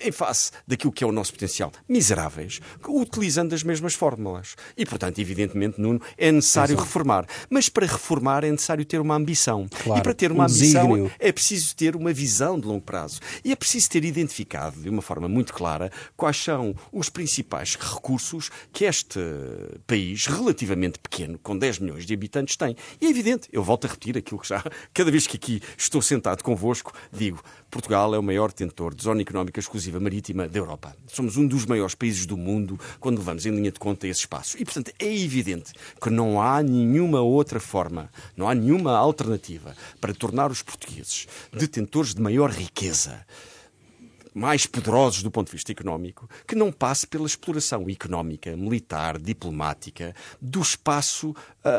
em face daquilo que é o nosso potencial, miseráveis, utilizando as mesmas fórmulas. E, portanto, evidentemente, Nuno, é necessário Exato. reformar. Mas para reformar é necessário ter uma ambição. Claro, e para ter uma um ambição desígnio. é preciso ter uma visão de longo prazo. E é preciso ter identificado, de uma forma muito clara, quais são os principais recursos que este país, relativamente pequeno, com 10 milhões de habitantes, tem. E é evidente, eu volto a repetir aquilo que já, cada vez que aqui estou sentado convosco, digo, Portugal é o maior detentor de zona económica exclusiva marítima da Europa. Somos um dos maiores países do mundo quando levamos em linha de conta esse espaço. E, portanto, é evidente que não há nenhuma outra forma, não há nenhuma alternativa para tornar os portugueses detentores de maior riqueza mais poderosos do ponto de vista económico, que não passe pela exploração económica, militar, diplomática do espaço uh,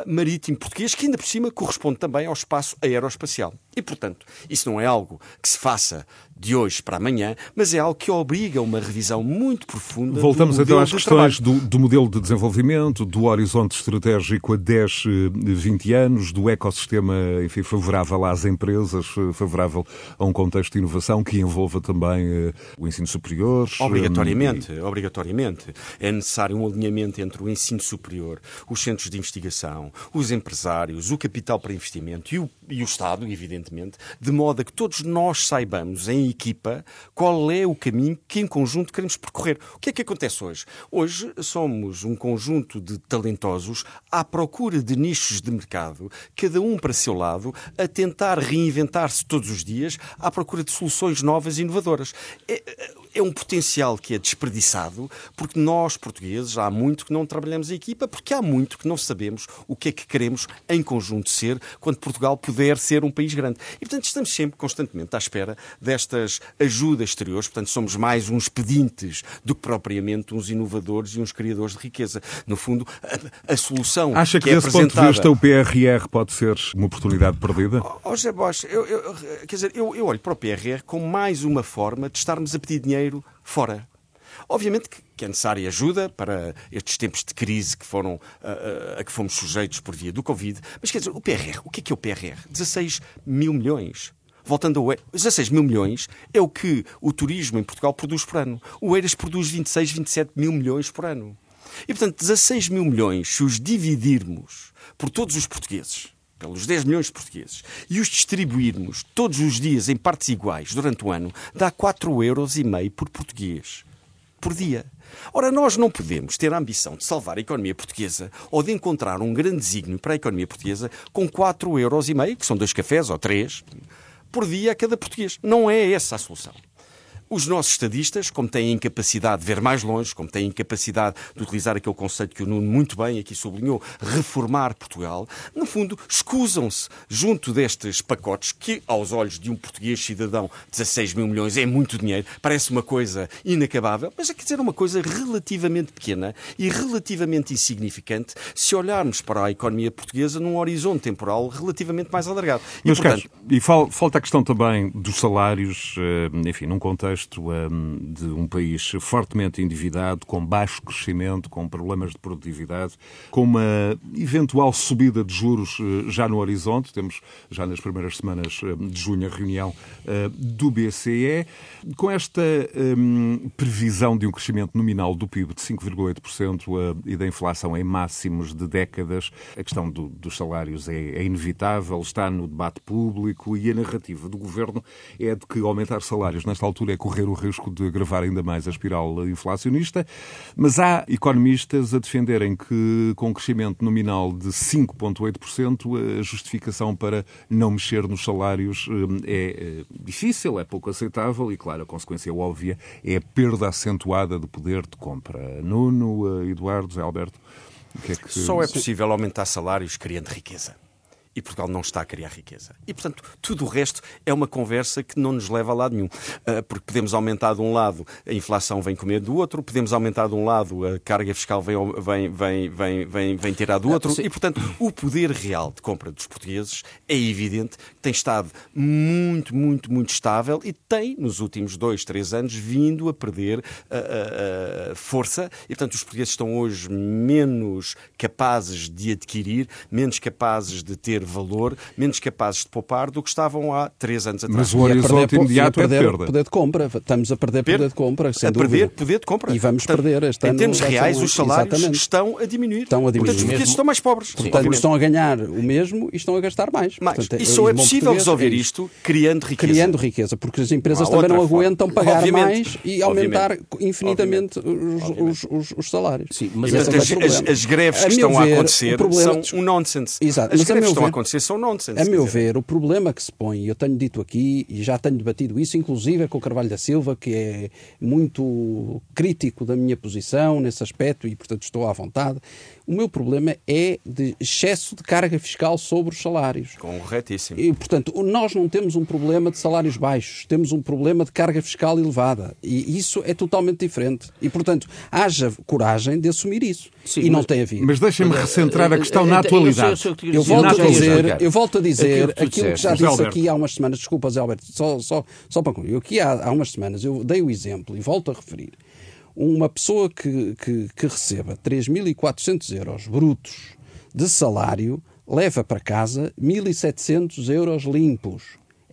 marítimo português, que ainda por cima corresponde também ao espaço aeroespacial. E, portanto, isso não é algo que se faça de hoje para amanhã, mas é algo que obriga a uma revisão muito profunda. Voltamos então às questões do, do, modelo de desenvolvimento, do horizonte estratégico a 10, 20 anos, do ecossistema enfim, favorável às empresas, favorável a um contexto de inovação que envolva também uh, o ensino superior. Obrigatoriamente, um, e... obrigatoriamente. É necessário um alinhamento entre o ensino superior, os centros de investigação, os empresários, o capital para investimento e o, e o Estado, evidentemente, de modo a que todos nós saibamos em equipa qual é o caminho que em conjunto queremos percorrer. O que é que acontece hoje? Hoje somos um conjunto de talentosos à procura de nichos de mercado, cada um para seu lado, a tentar reinventar-se todos os dias à procura de soluções novas e inovadoras. É, é um potencial que é desperdiçado porque nós, portugueses, há muito que não trabalhamos em equipa, porque há muito que não sabemos o que é que queremos em conjunto ser quando Portugal puder ser um país grande. E, portanto, estamos sempre constantemente à espera destas ajudas exteriores. Portanto, somos mais uns pedintes do que propriamente uns inovadores e uns criadores de riqueza. No fundo, a, a solução Acha que, que é desse apresentada... ponto de vista, o PRR pode ser uma oportunidade perdida? Ó oh, José Bosch, eu, eu, quer dizer, eu, eu olho para o PRR como mais uma forma de estarmos a pedir dinheiro dinheiro fora. Obviamente que é necessária ajuda para estes tempos de crise que foram, a, a, a que fomos sujeitos por via do Covid, mas quer dizer, o PRR, o que é que é o PRR? 16 mil milhões. voltando ao Eiras, 16 mil milhões é o que o turismo em Portugal produz por ano. O Eiras produz 26, 27 mil milhões por ano. E, portanto, 16 mil milhões, se os dividirmos por todos os portugueses, pelos 10 milhões de portugueses, e os distribuirmos todos os dias em partes iguais durante o ano, dá 4,5 euros por português. Por dia. Ora, nós não podemos ter a ambição de salvar a economia portuguesa ou de encontrar um grande desígnio para a economia portuguesa com 4,5 euros que são dois cafés ou três, por dia a cada português. Não é essa a solução. Os nossos estadistas, como têm a incapacidade de ver mais longe, como têm a incapacidade de utilizar aquele conceito que o Nuno muito bem aqui sublinhou, reformar Portugal, no fundo, escusam-se junto destes pacotes que, aos olhos de um português cidadão, 16 mil milhões é muito dinheiro, parece uma coisa inacabável, mas é quer dizer uma coisa relativamente pequena e relativamente insignificante se olharmos para a economia portuguesa num horizonte temporal relativamente mais alargado. E, Meus portanto... caros, e falta a questão também dos salários, eh, enfim, num contexto contexto um, de um país fortemente endividado, com baixo crescimento, com problemas de produtividade, com uma eventual subida de juros uh, já no horizonte. Temos já nas primeiras semanas uh, de junho a reunião uh, do BCE. Com esta um, previsão de um crescimento nominal do PIB de 5,8% e da inflação em máximos de décadas, a questão do, dos salários é, é inevitável, está no debate público e a narrativa do governo é de que aumentar salários nesta altura é correr o risco de agravar ainda mais a espiral inflacionista, mas há economistas a defenderem que, com um crescimento nominal de 5,8%, a justificação para não mexer nos salários eh, é eh, difícil, é pouco aceitável e, claro, a consequência óbvia é a perda acentuada de poder de compra. Nuno, eh, Eduardo, Zé Alberto. Que é que... Só é possível aumentar salários criando riqueza e Portugal não está a criar riqueza. E, portanto, tudo o resto é uma conversa que não nos leva a lado nenhum. Ah, porque podemos aumentar de um lado, a inflação vem comer do outro, podemos aumentar de um lado, a carga fiscal vem, vem, vem, vem, vem, vem tirar do ah, outro. E, portanto, o poder real de compra dos portugueses é evidente que tem estado muito, muito, muito estável e tem, nos últimos dois, três anos, vindo a perder a, a, a força. E, portanto, os portugueses estão hoje menos capazes de adquirir, menos capazes de ter valor, menos capazes de poupar do que estavam há três anos atrás. Mas o horizonte imediato é perder é perda. poder de compra. Estamos a perder poder de compra, sem a perder poder de compra. E vamos Portanto, perder este em termos reais, os salários exatamente. estão a diminuir. Estão a diminuir. Portanto, os portugueses estão mais pobres. Portanto, obviamente. estão a ganhar o mesmo e estão a gastar mais. mais. Portanto, e só é possível resolver é isto criando riqueza. Criando riqueza, porque as empresas também não aguentam forma. pagar obviamente. mais e aumentar obviamente. infinitamente os, os, os, salários. Sim, mas as, as, as, greves que estão a acontecer são um nonsense. Exato. As greves que estão a acontecer são nonsense. A meu ver, o problema que se põe, e eu tenho dito aqui, e já tenho debatido isso, inclusive com o Carvalho da Silva, que é muito crítico da minha posição nesse aspecto, e portanto estou à vontade, o meu problema é de excesso de carga fiscal sobre os salários. Corretíssimo. E, portanto, nós não temos um problema de salários baixos, temos um problema de carga fiscal elevada. E isso é totalmente diferente. E, portanto, haja coragem de assumir isso. Sim, e mas, não tem havido. Mas deixem-me recentrar a questão na atualidade. Eu, volto a dizer, eu volto a dizer aquilo que, aquilo que já disse aqui há umas semanas. Desculpa, Zé Alberto, só, só, só para concluir. Aqui há, há umas semanas eu dei o exemplo e volto a referir uma pessoa que, que, que receba 3.400 euros brutos de salário leva para casa 1.700 euros limpos.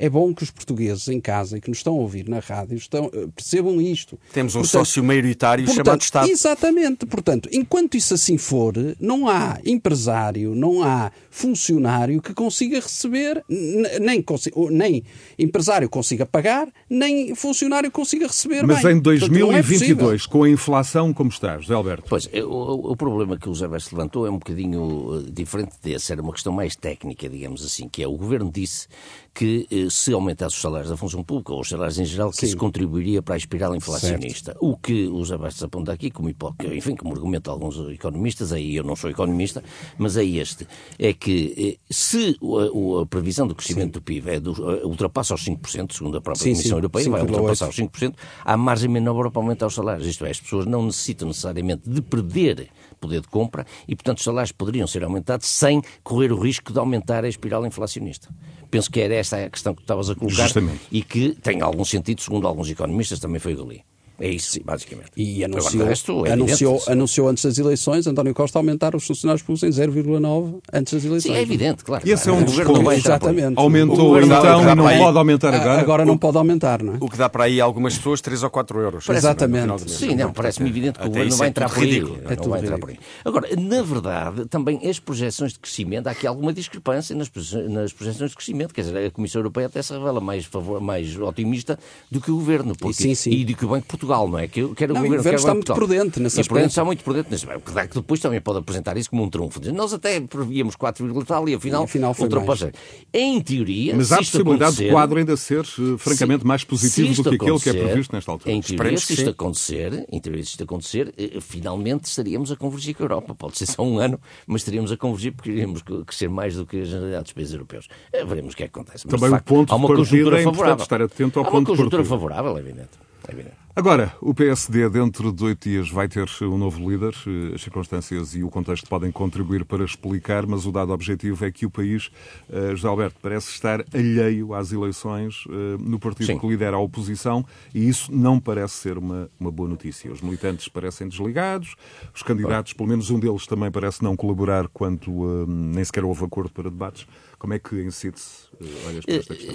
É bom que os portugueses em casa e que nos estão a ouvir na rádio estão, eh, percebam isto. Temos um portanto, sócio maioritário portanto, chamado Estado. Exatamente. Portanto, enquanto isso assim for, não há empresário, não há funcionário que consiga receber, nem, nem empresário consiga pagar, nem funcionário consiga receber Mas bem. em 2022, Portanto, é com a inflação como está, José Alberto? Pois, o, o problema que o José Alberto levantou é um bocadinho eh, diferente desse. Era uma questão mais técnica, digamos assim, que é o Governo disse que eh, se aumentasse os salários da função pública, ou os salários em geral, que Sim. isso contribuiria para a espiral inflacionista. Certo. O que os abastos aponta aqui, como, enfim, como argumento alguns economistas, aí eu não sou economista, mas é este, é que eh, se a, a previsão do crescimento Sim. do PIB é do, eh, ultrapassa os 5%, segundo a própria sim, Comissão sim, Europeia, vai ultrapassar os 5%, há margem menor para aumentar os salários. Isto é, as pessoas não necessitam necessariamente de perder poder de compra e, portanto, os salários poderiam ser aumentados sem correr o risco de aumentar a espiral inflacionista. Penso que era esta a questão que estavas a colocar Justamente. e que tem algum sentido, segundo alguns economistas, também foi ali. É isso, Sim. basicamente. E anunciou, resto, é anunciou, evidente, anunciou antes das eleições, António Costa, aumentar os funcionários públicos em 0,9 antes das eleições. Sim, é evidente, claro. E esse é um dos pontos. Exatamente. Aumentou então e não aí, pode aumentar agora? Agora não pode aumentar, não é? O que dá para aí algumas pessoas 3 ou 4 euros. Exatamente. Sim, não, parece-me evidente que o governo não vai entrar por aí. É não vai entrar por aí. Agora, na verdade, também as projeções de crescimento, há aqui alguma discrepância nas, nas projeções de crescimento. Quer dizer, a Comissão Europeia até se revela mais, favor, mais otimista do que o governo. Porque, sim, sim. E do que o Banco de Portugal, não é? Que, que era não, o governo, o governo está muito prudente nesse aspecto. está muito prudente nesse aspecto. Que depois também pode apresentar isso como um trunfo. Nós até prevíamos 4, tal e afinal, e afinal ultrapassou. Em teoria, Mas há a possibilidade do quadro ainda ser, uh, francamente, se, mais positivo do que aquele que é previsto nesta altura. Em teoria, se isto acontecer, em teoria, se isto acontecer, eh, finalmente estaríamos a convergir com a Europa. Pode ser só um ano, mas estaríamos a convergir porque iríamos crescer mais do que a generalidade dos países europeus. Eh, veremos o que é que acontece. Mas, Também facto, o ponto há uma conjuntura é favorável. estar atento ao há ponto uma conjuntura favorável, é evidente. É evidente. Agora, o PSD, dentro de oito dias, vai ter um novo líder. As circunstâncias e o contexto podem contribuir para explicar, mas o dado objetivo é que o país, uh, José Alberto, parece estar alheio às eleições uh, no partido Sim. que lidera a oposição e isso não parece ser uma, uma boa notícia. Os militantes parecem desligados, os candidatos, pelo menos um deles, também parece não colaborar quanto uh, nem sequer houve acordo para debates. Como é que, em síntese, olhas para esta questão?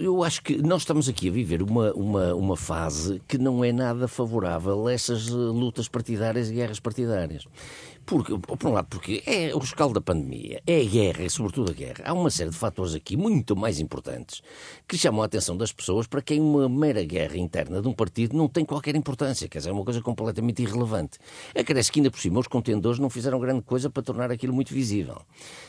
Eu acho que nós estamos aqui a viver uma, uma, uma fase que não é nada favorável a essas lutas partidárias e guerras partidárias. Porque, por um lado, porque é o rescaldo da pandemia, é a guerra, e sobretudo a guerra. Há uma série de fatores aqui muito mais importantes que chamam a atenção das pessoas para quem uma mera guerra interna de um partido não tem qualquer importância, quer dizer, é uma coisa completamente irrelevante. Acresce que ainda por cima os contendores não fizeram grande coisa para tornar aquilo muito visível.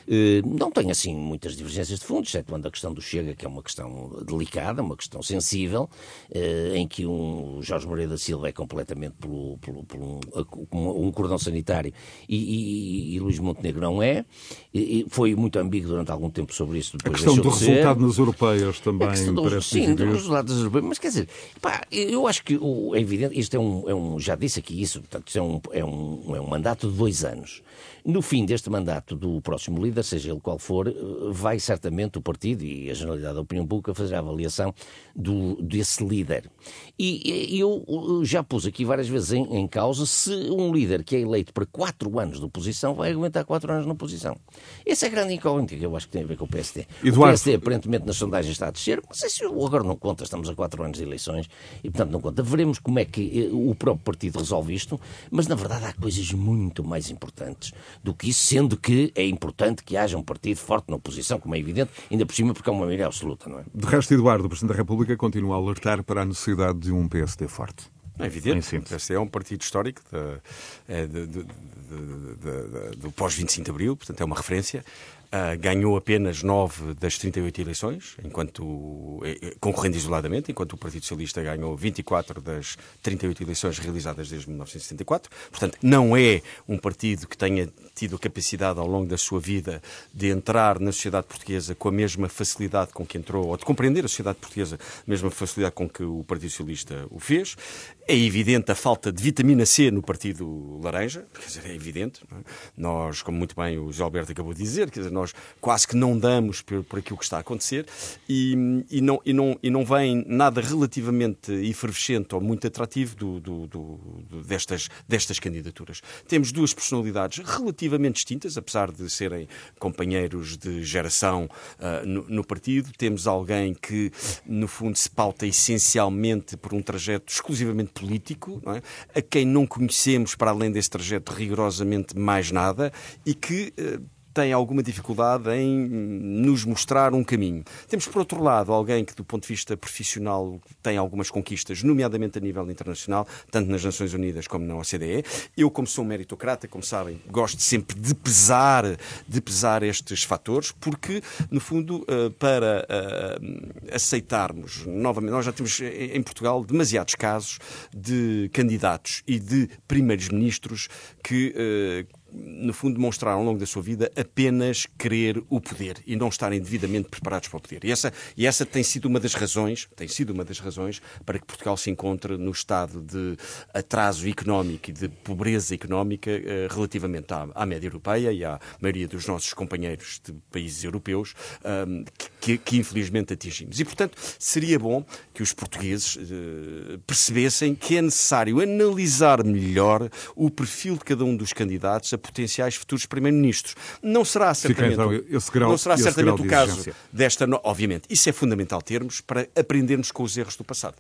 Eh, não tem assim muitas divergências de fundo, excetuando a questão do Chega, que é uma questão delicada, uma questão sensível, eh, em que um Jorge Moreira da Silva é completamente por, por, por um, um cordão sanitário e, e, e Luís Montenegro não é. E, foi muito ambíguo durante algum tempo sobre isso. a questão do resultado nas europeias também do, Sim, dos resultados nas europeias. Mas quer dizer, pá, eu acho que o, é evidente, isto é um, é um, já disse aqui isso, portanto, é um, é, um, é um mandato de dois anos. No fim deste mandato do próximo líder, seja ele qual for, vai certamente o partido e a generalidade da opinião pública fazer a avaliação do, desse líder. E eu já pus aqui várias vezes em, em causa se um líder que é eleito para quatro anos de oposição vai aguentar quatro anos na oposição. Essa é a grande incógnita que eu acho que tem a ver com o PSD. Eduardo... O PSD, aparentemente, nas sondagens está a descer, mas isso agora não conta, estamos a quatro anos de eleições e, portanto, não conta. Veremos como é que eh, o próprio partido resolve isto, mas, na verdade, há coisas muito mais importantes do que isso, sendo que é importante que haja um partido forte na oposição, como é evidente, ainda por cima porque é uma maioria absoluta, não é? De resto, Eduardo, o Presidente da República continua a alertar para a necessidade de um PSD forte. É evidente, o PSD é um partido histórico de, é de, de, do pós-25 de Abril, portanto é uma referência. Uh, ganhou apenas 9 das 38 eleições, enquanto eh, eh, concorrendo isoladamente, enquanto o Partido Socialista ganhou 24 das 38 eleições realizadas desde 1974. Portanto, não é um partido que tenha tido a capacidade ao longo da sua vida de entrar na sociedade portuguesa com a mesma facilidade com que entrou, ou de compreender a sociedade portuguesa, a mesma facilidade com que o Partido Socialista o fez. É evidente a falta de vitamina C no Partido Laranja, quer dizer, é evidente. É? Nós, como muito bem o José Alberto acabou de dizer, quer dizer, nós quase que não damos por, por aquilo que está a acontecer e, e, não, e, não, e não vem nada relativamente efervescente ou muito atrativo do, do, do, destas, destas candidaturas. Temos duas personalidades relativamente distintas, apesar de serem companheiros de geração uh, no, no partido. Temos alguém que, no fundo, se pauta essencialmente por um trajeto exclusivamente político, é? a quem não conhecemos, para além desse trajeto, rigorosamente mais nada, e que uh, tem alguma dificuldade em nos mostrar um caminho. Temos, por outro lado, alguém que, do ponto de vista profissional, tem algumas conquistas, nomeadamente a nível internacional, tanto nas Nações Unidas como na OCDE. Eu, como sou um meritocrata, como sabem, gosto sempre de pesar, de pesar estes fatores, porque, no fundo, eh, para eh, aceitarmos novamente, nós já temos em Portugal demasiados casos de candidatos e de primeiros ministros que eh, no fundo, demonstraram ao longo da sua vida apenas querer o poder e não estarem devidamente preparados para o poder. E essa, e essa tem sido uma das razões, tem sido uma das razões para que Portugal se encontre no estado de atraso económico e de pobreza económica eh, relativamente à, à média europeia e à maioria dos nossos companheiros de países europeus, um, que, que, infelizmente atingimos. E, portanto, seria bom que os portugueses uh, percebessem que é necessário analisar melhor o perfil de cada um dos candidatos a potenciais futuros primeiros-ministros. Não será certamente, então, grau, não será certamente o caso desta. Obviamente, isso é fundamental termos para aprendermos com os erros do passado.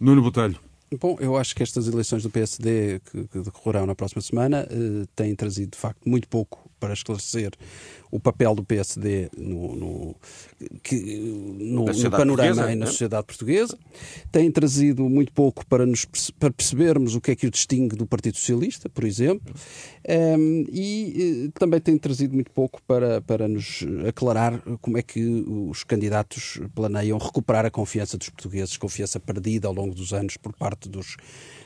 Nuno Botelho. Bom, eu acho que estas eleições do PSD que, que decorrerão na próxima semana eh, têm trazido, de facto, muito pouco para esclarecer o papel do PSD no, no, que, no, no panorama e na é? sociedade portuguesa. Tem trazido muito pouco para, nos, para percebermos o que é que o distingue do Partido Socialista, por exemplo, um, e eh, também tem trazido muito pouco para, para nos aclarar como é que os candidatos planeiam recuperar a confiança dos portugueses, confiança perdida ao longo dos anos por parte dos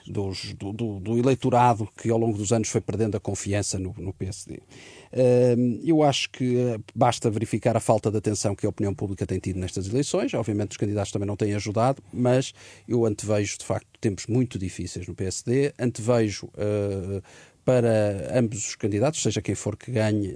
dos, do, do, do, eleitorado que ao longo dos anos foi perdendo a confiança no, no PSD. Eu acho que eh, basta verificar a falta de atenção que a opinião pública tem tido nestas eleições. Obviamente, os candidatos também não têm ajudado, mas eu antevejo, de facto, tempos muito difíceis no PSD. Antevejo. Uh, para ambos os candidatos, seja quem for que ganhe,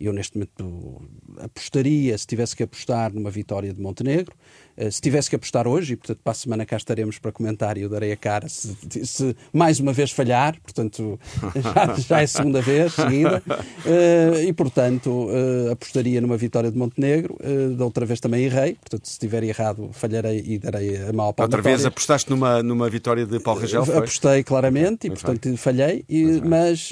eu neste momento apostaria, se tivesse que apostar, numa vitória de Montenegro. Eh, se tivesse que apostar hoje, e portanto para a semana cá estaremos para comentar e eu darei a cara se, se mais uma vez falhar, portanto já, já é a segunda vez seguida, uh, e portanto uh, apostaria numa vitória de Montenegro, da outra vez também errei, portanto se estiver errado falharei e darei a mal palmatória. Outra vez apostaste numa, numa vitória de Paulo Rangel? Foi? Apostei claramente e portanto falhei, e, mas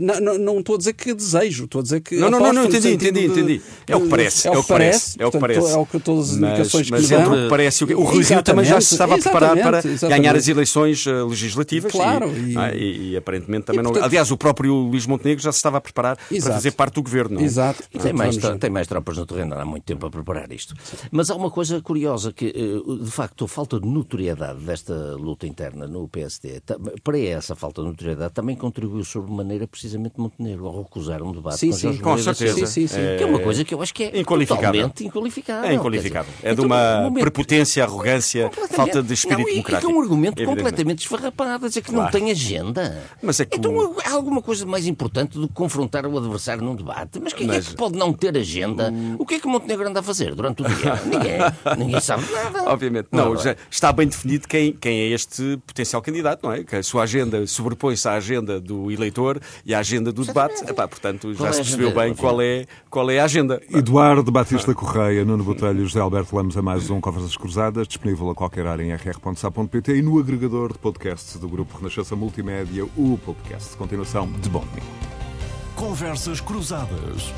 não, não, não estou a dizer que desejo, estou a dizer que. Não, não, não, não entendi, entendi, entendi. É o que parece, é o que parece. É o que parece. É o que todas as indicações mas, que mas o que parece. O, Rio também já se estava a preparar para exatamente. ganhar as eleições uh, legislativas. Claro. E, e... Ah, e, e aparentemente também e, portanto... não. Aliás, o próprio Luís Montenegro já se estava a preparar Exato. para fazer parte do governo. Não é? Exato. Tem mais, tem mais tropas no terreno, há muito tempo a preparar isto. Mas há uma coisa curiosa que, eh, de facto, a falta de notoriedade desta luta interna no PSD, para essa falta de notoriedade, também contribuiu sobremaneira precisamente Montenegro ao recusar um debate sim, com sim, com certeza. Sim, sim, sim. É... Que é uma coisa que eu acho que é totalmente inqualificável. É inqualificável. Dizer, é de então, uma prepotência, arrogância, falta de espírito não, democrático. É um argumento completamente esfarrapado, dizer que claro. não tem agenda. Mas é que então o... há alguma coisa mais importante do que confrontar o adversário num debate. Mas quem Mas... é que pode não ter agenda? O que é que o Montenegro anda a fazer durante o dia? ninguém, ninguém sabe nada. Obviamente. Não, não já está bem definido quem, quem é este potencial candidato, não é? Que a sua agenda sobrepõe-se à agenda do eleitor e à agenda do debate. Epá, portanto, já é se percebeu bem qual é, qual é a agenda. Eduardo Batista Correia, Nuno Botelho, José Alberto Lemos a mais um Conversas Cruzadas, disponível a qualquer área em rr.sa.pt e no agregador de podcasts do Grupo Renascença Multimédia, o podcast. Continuação de bom domingo. Conversas Cruzadas.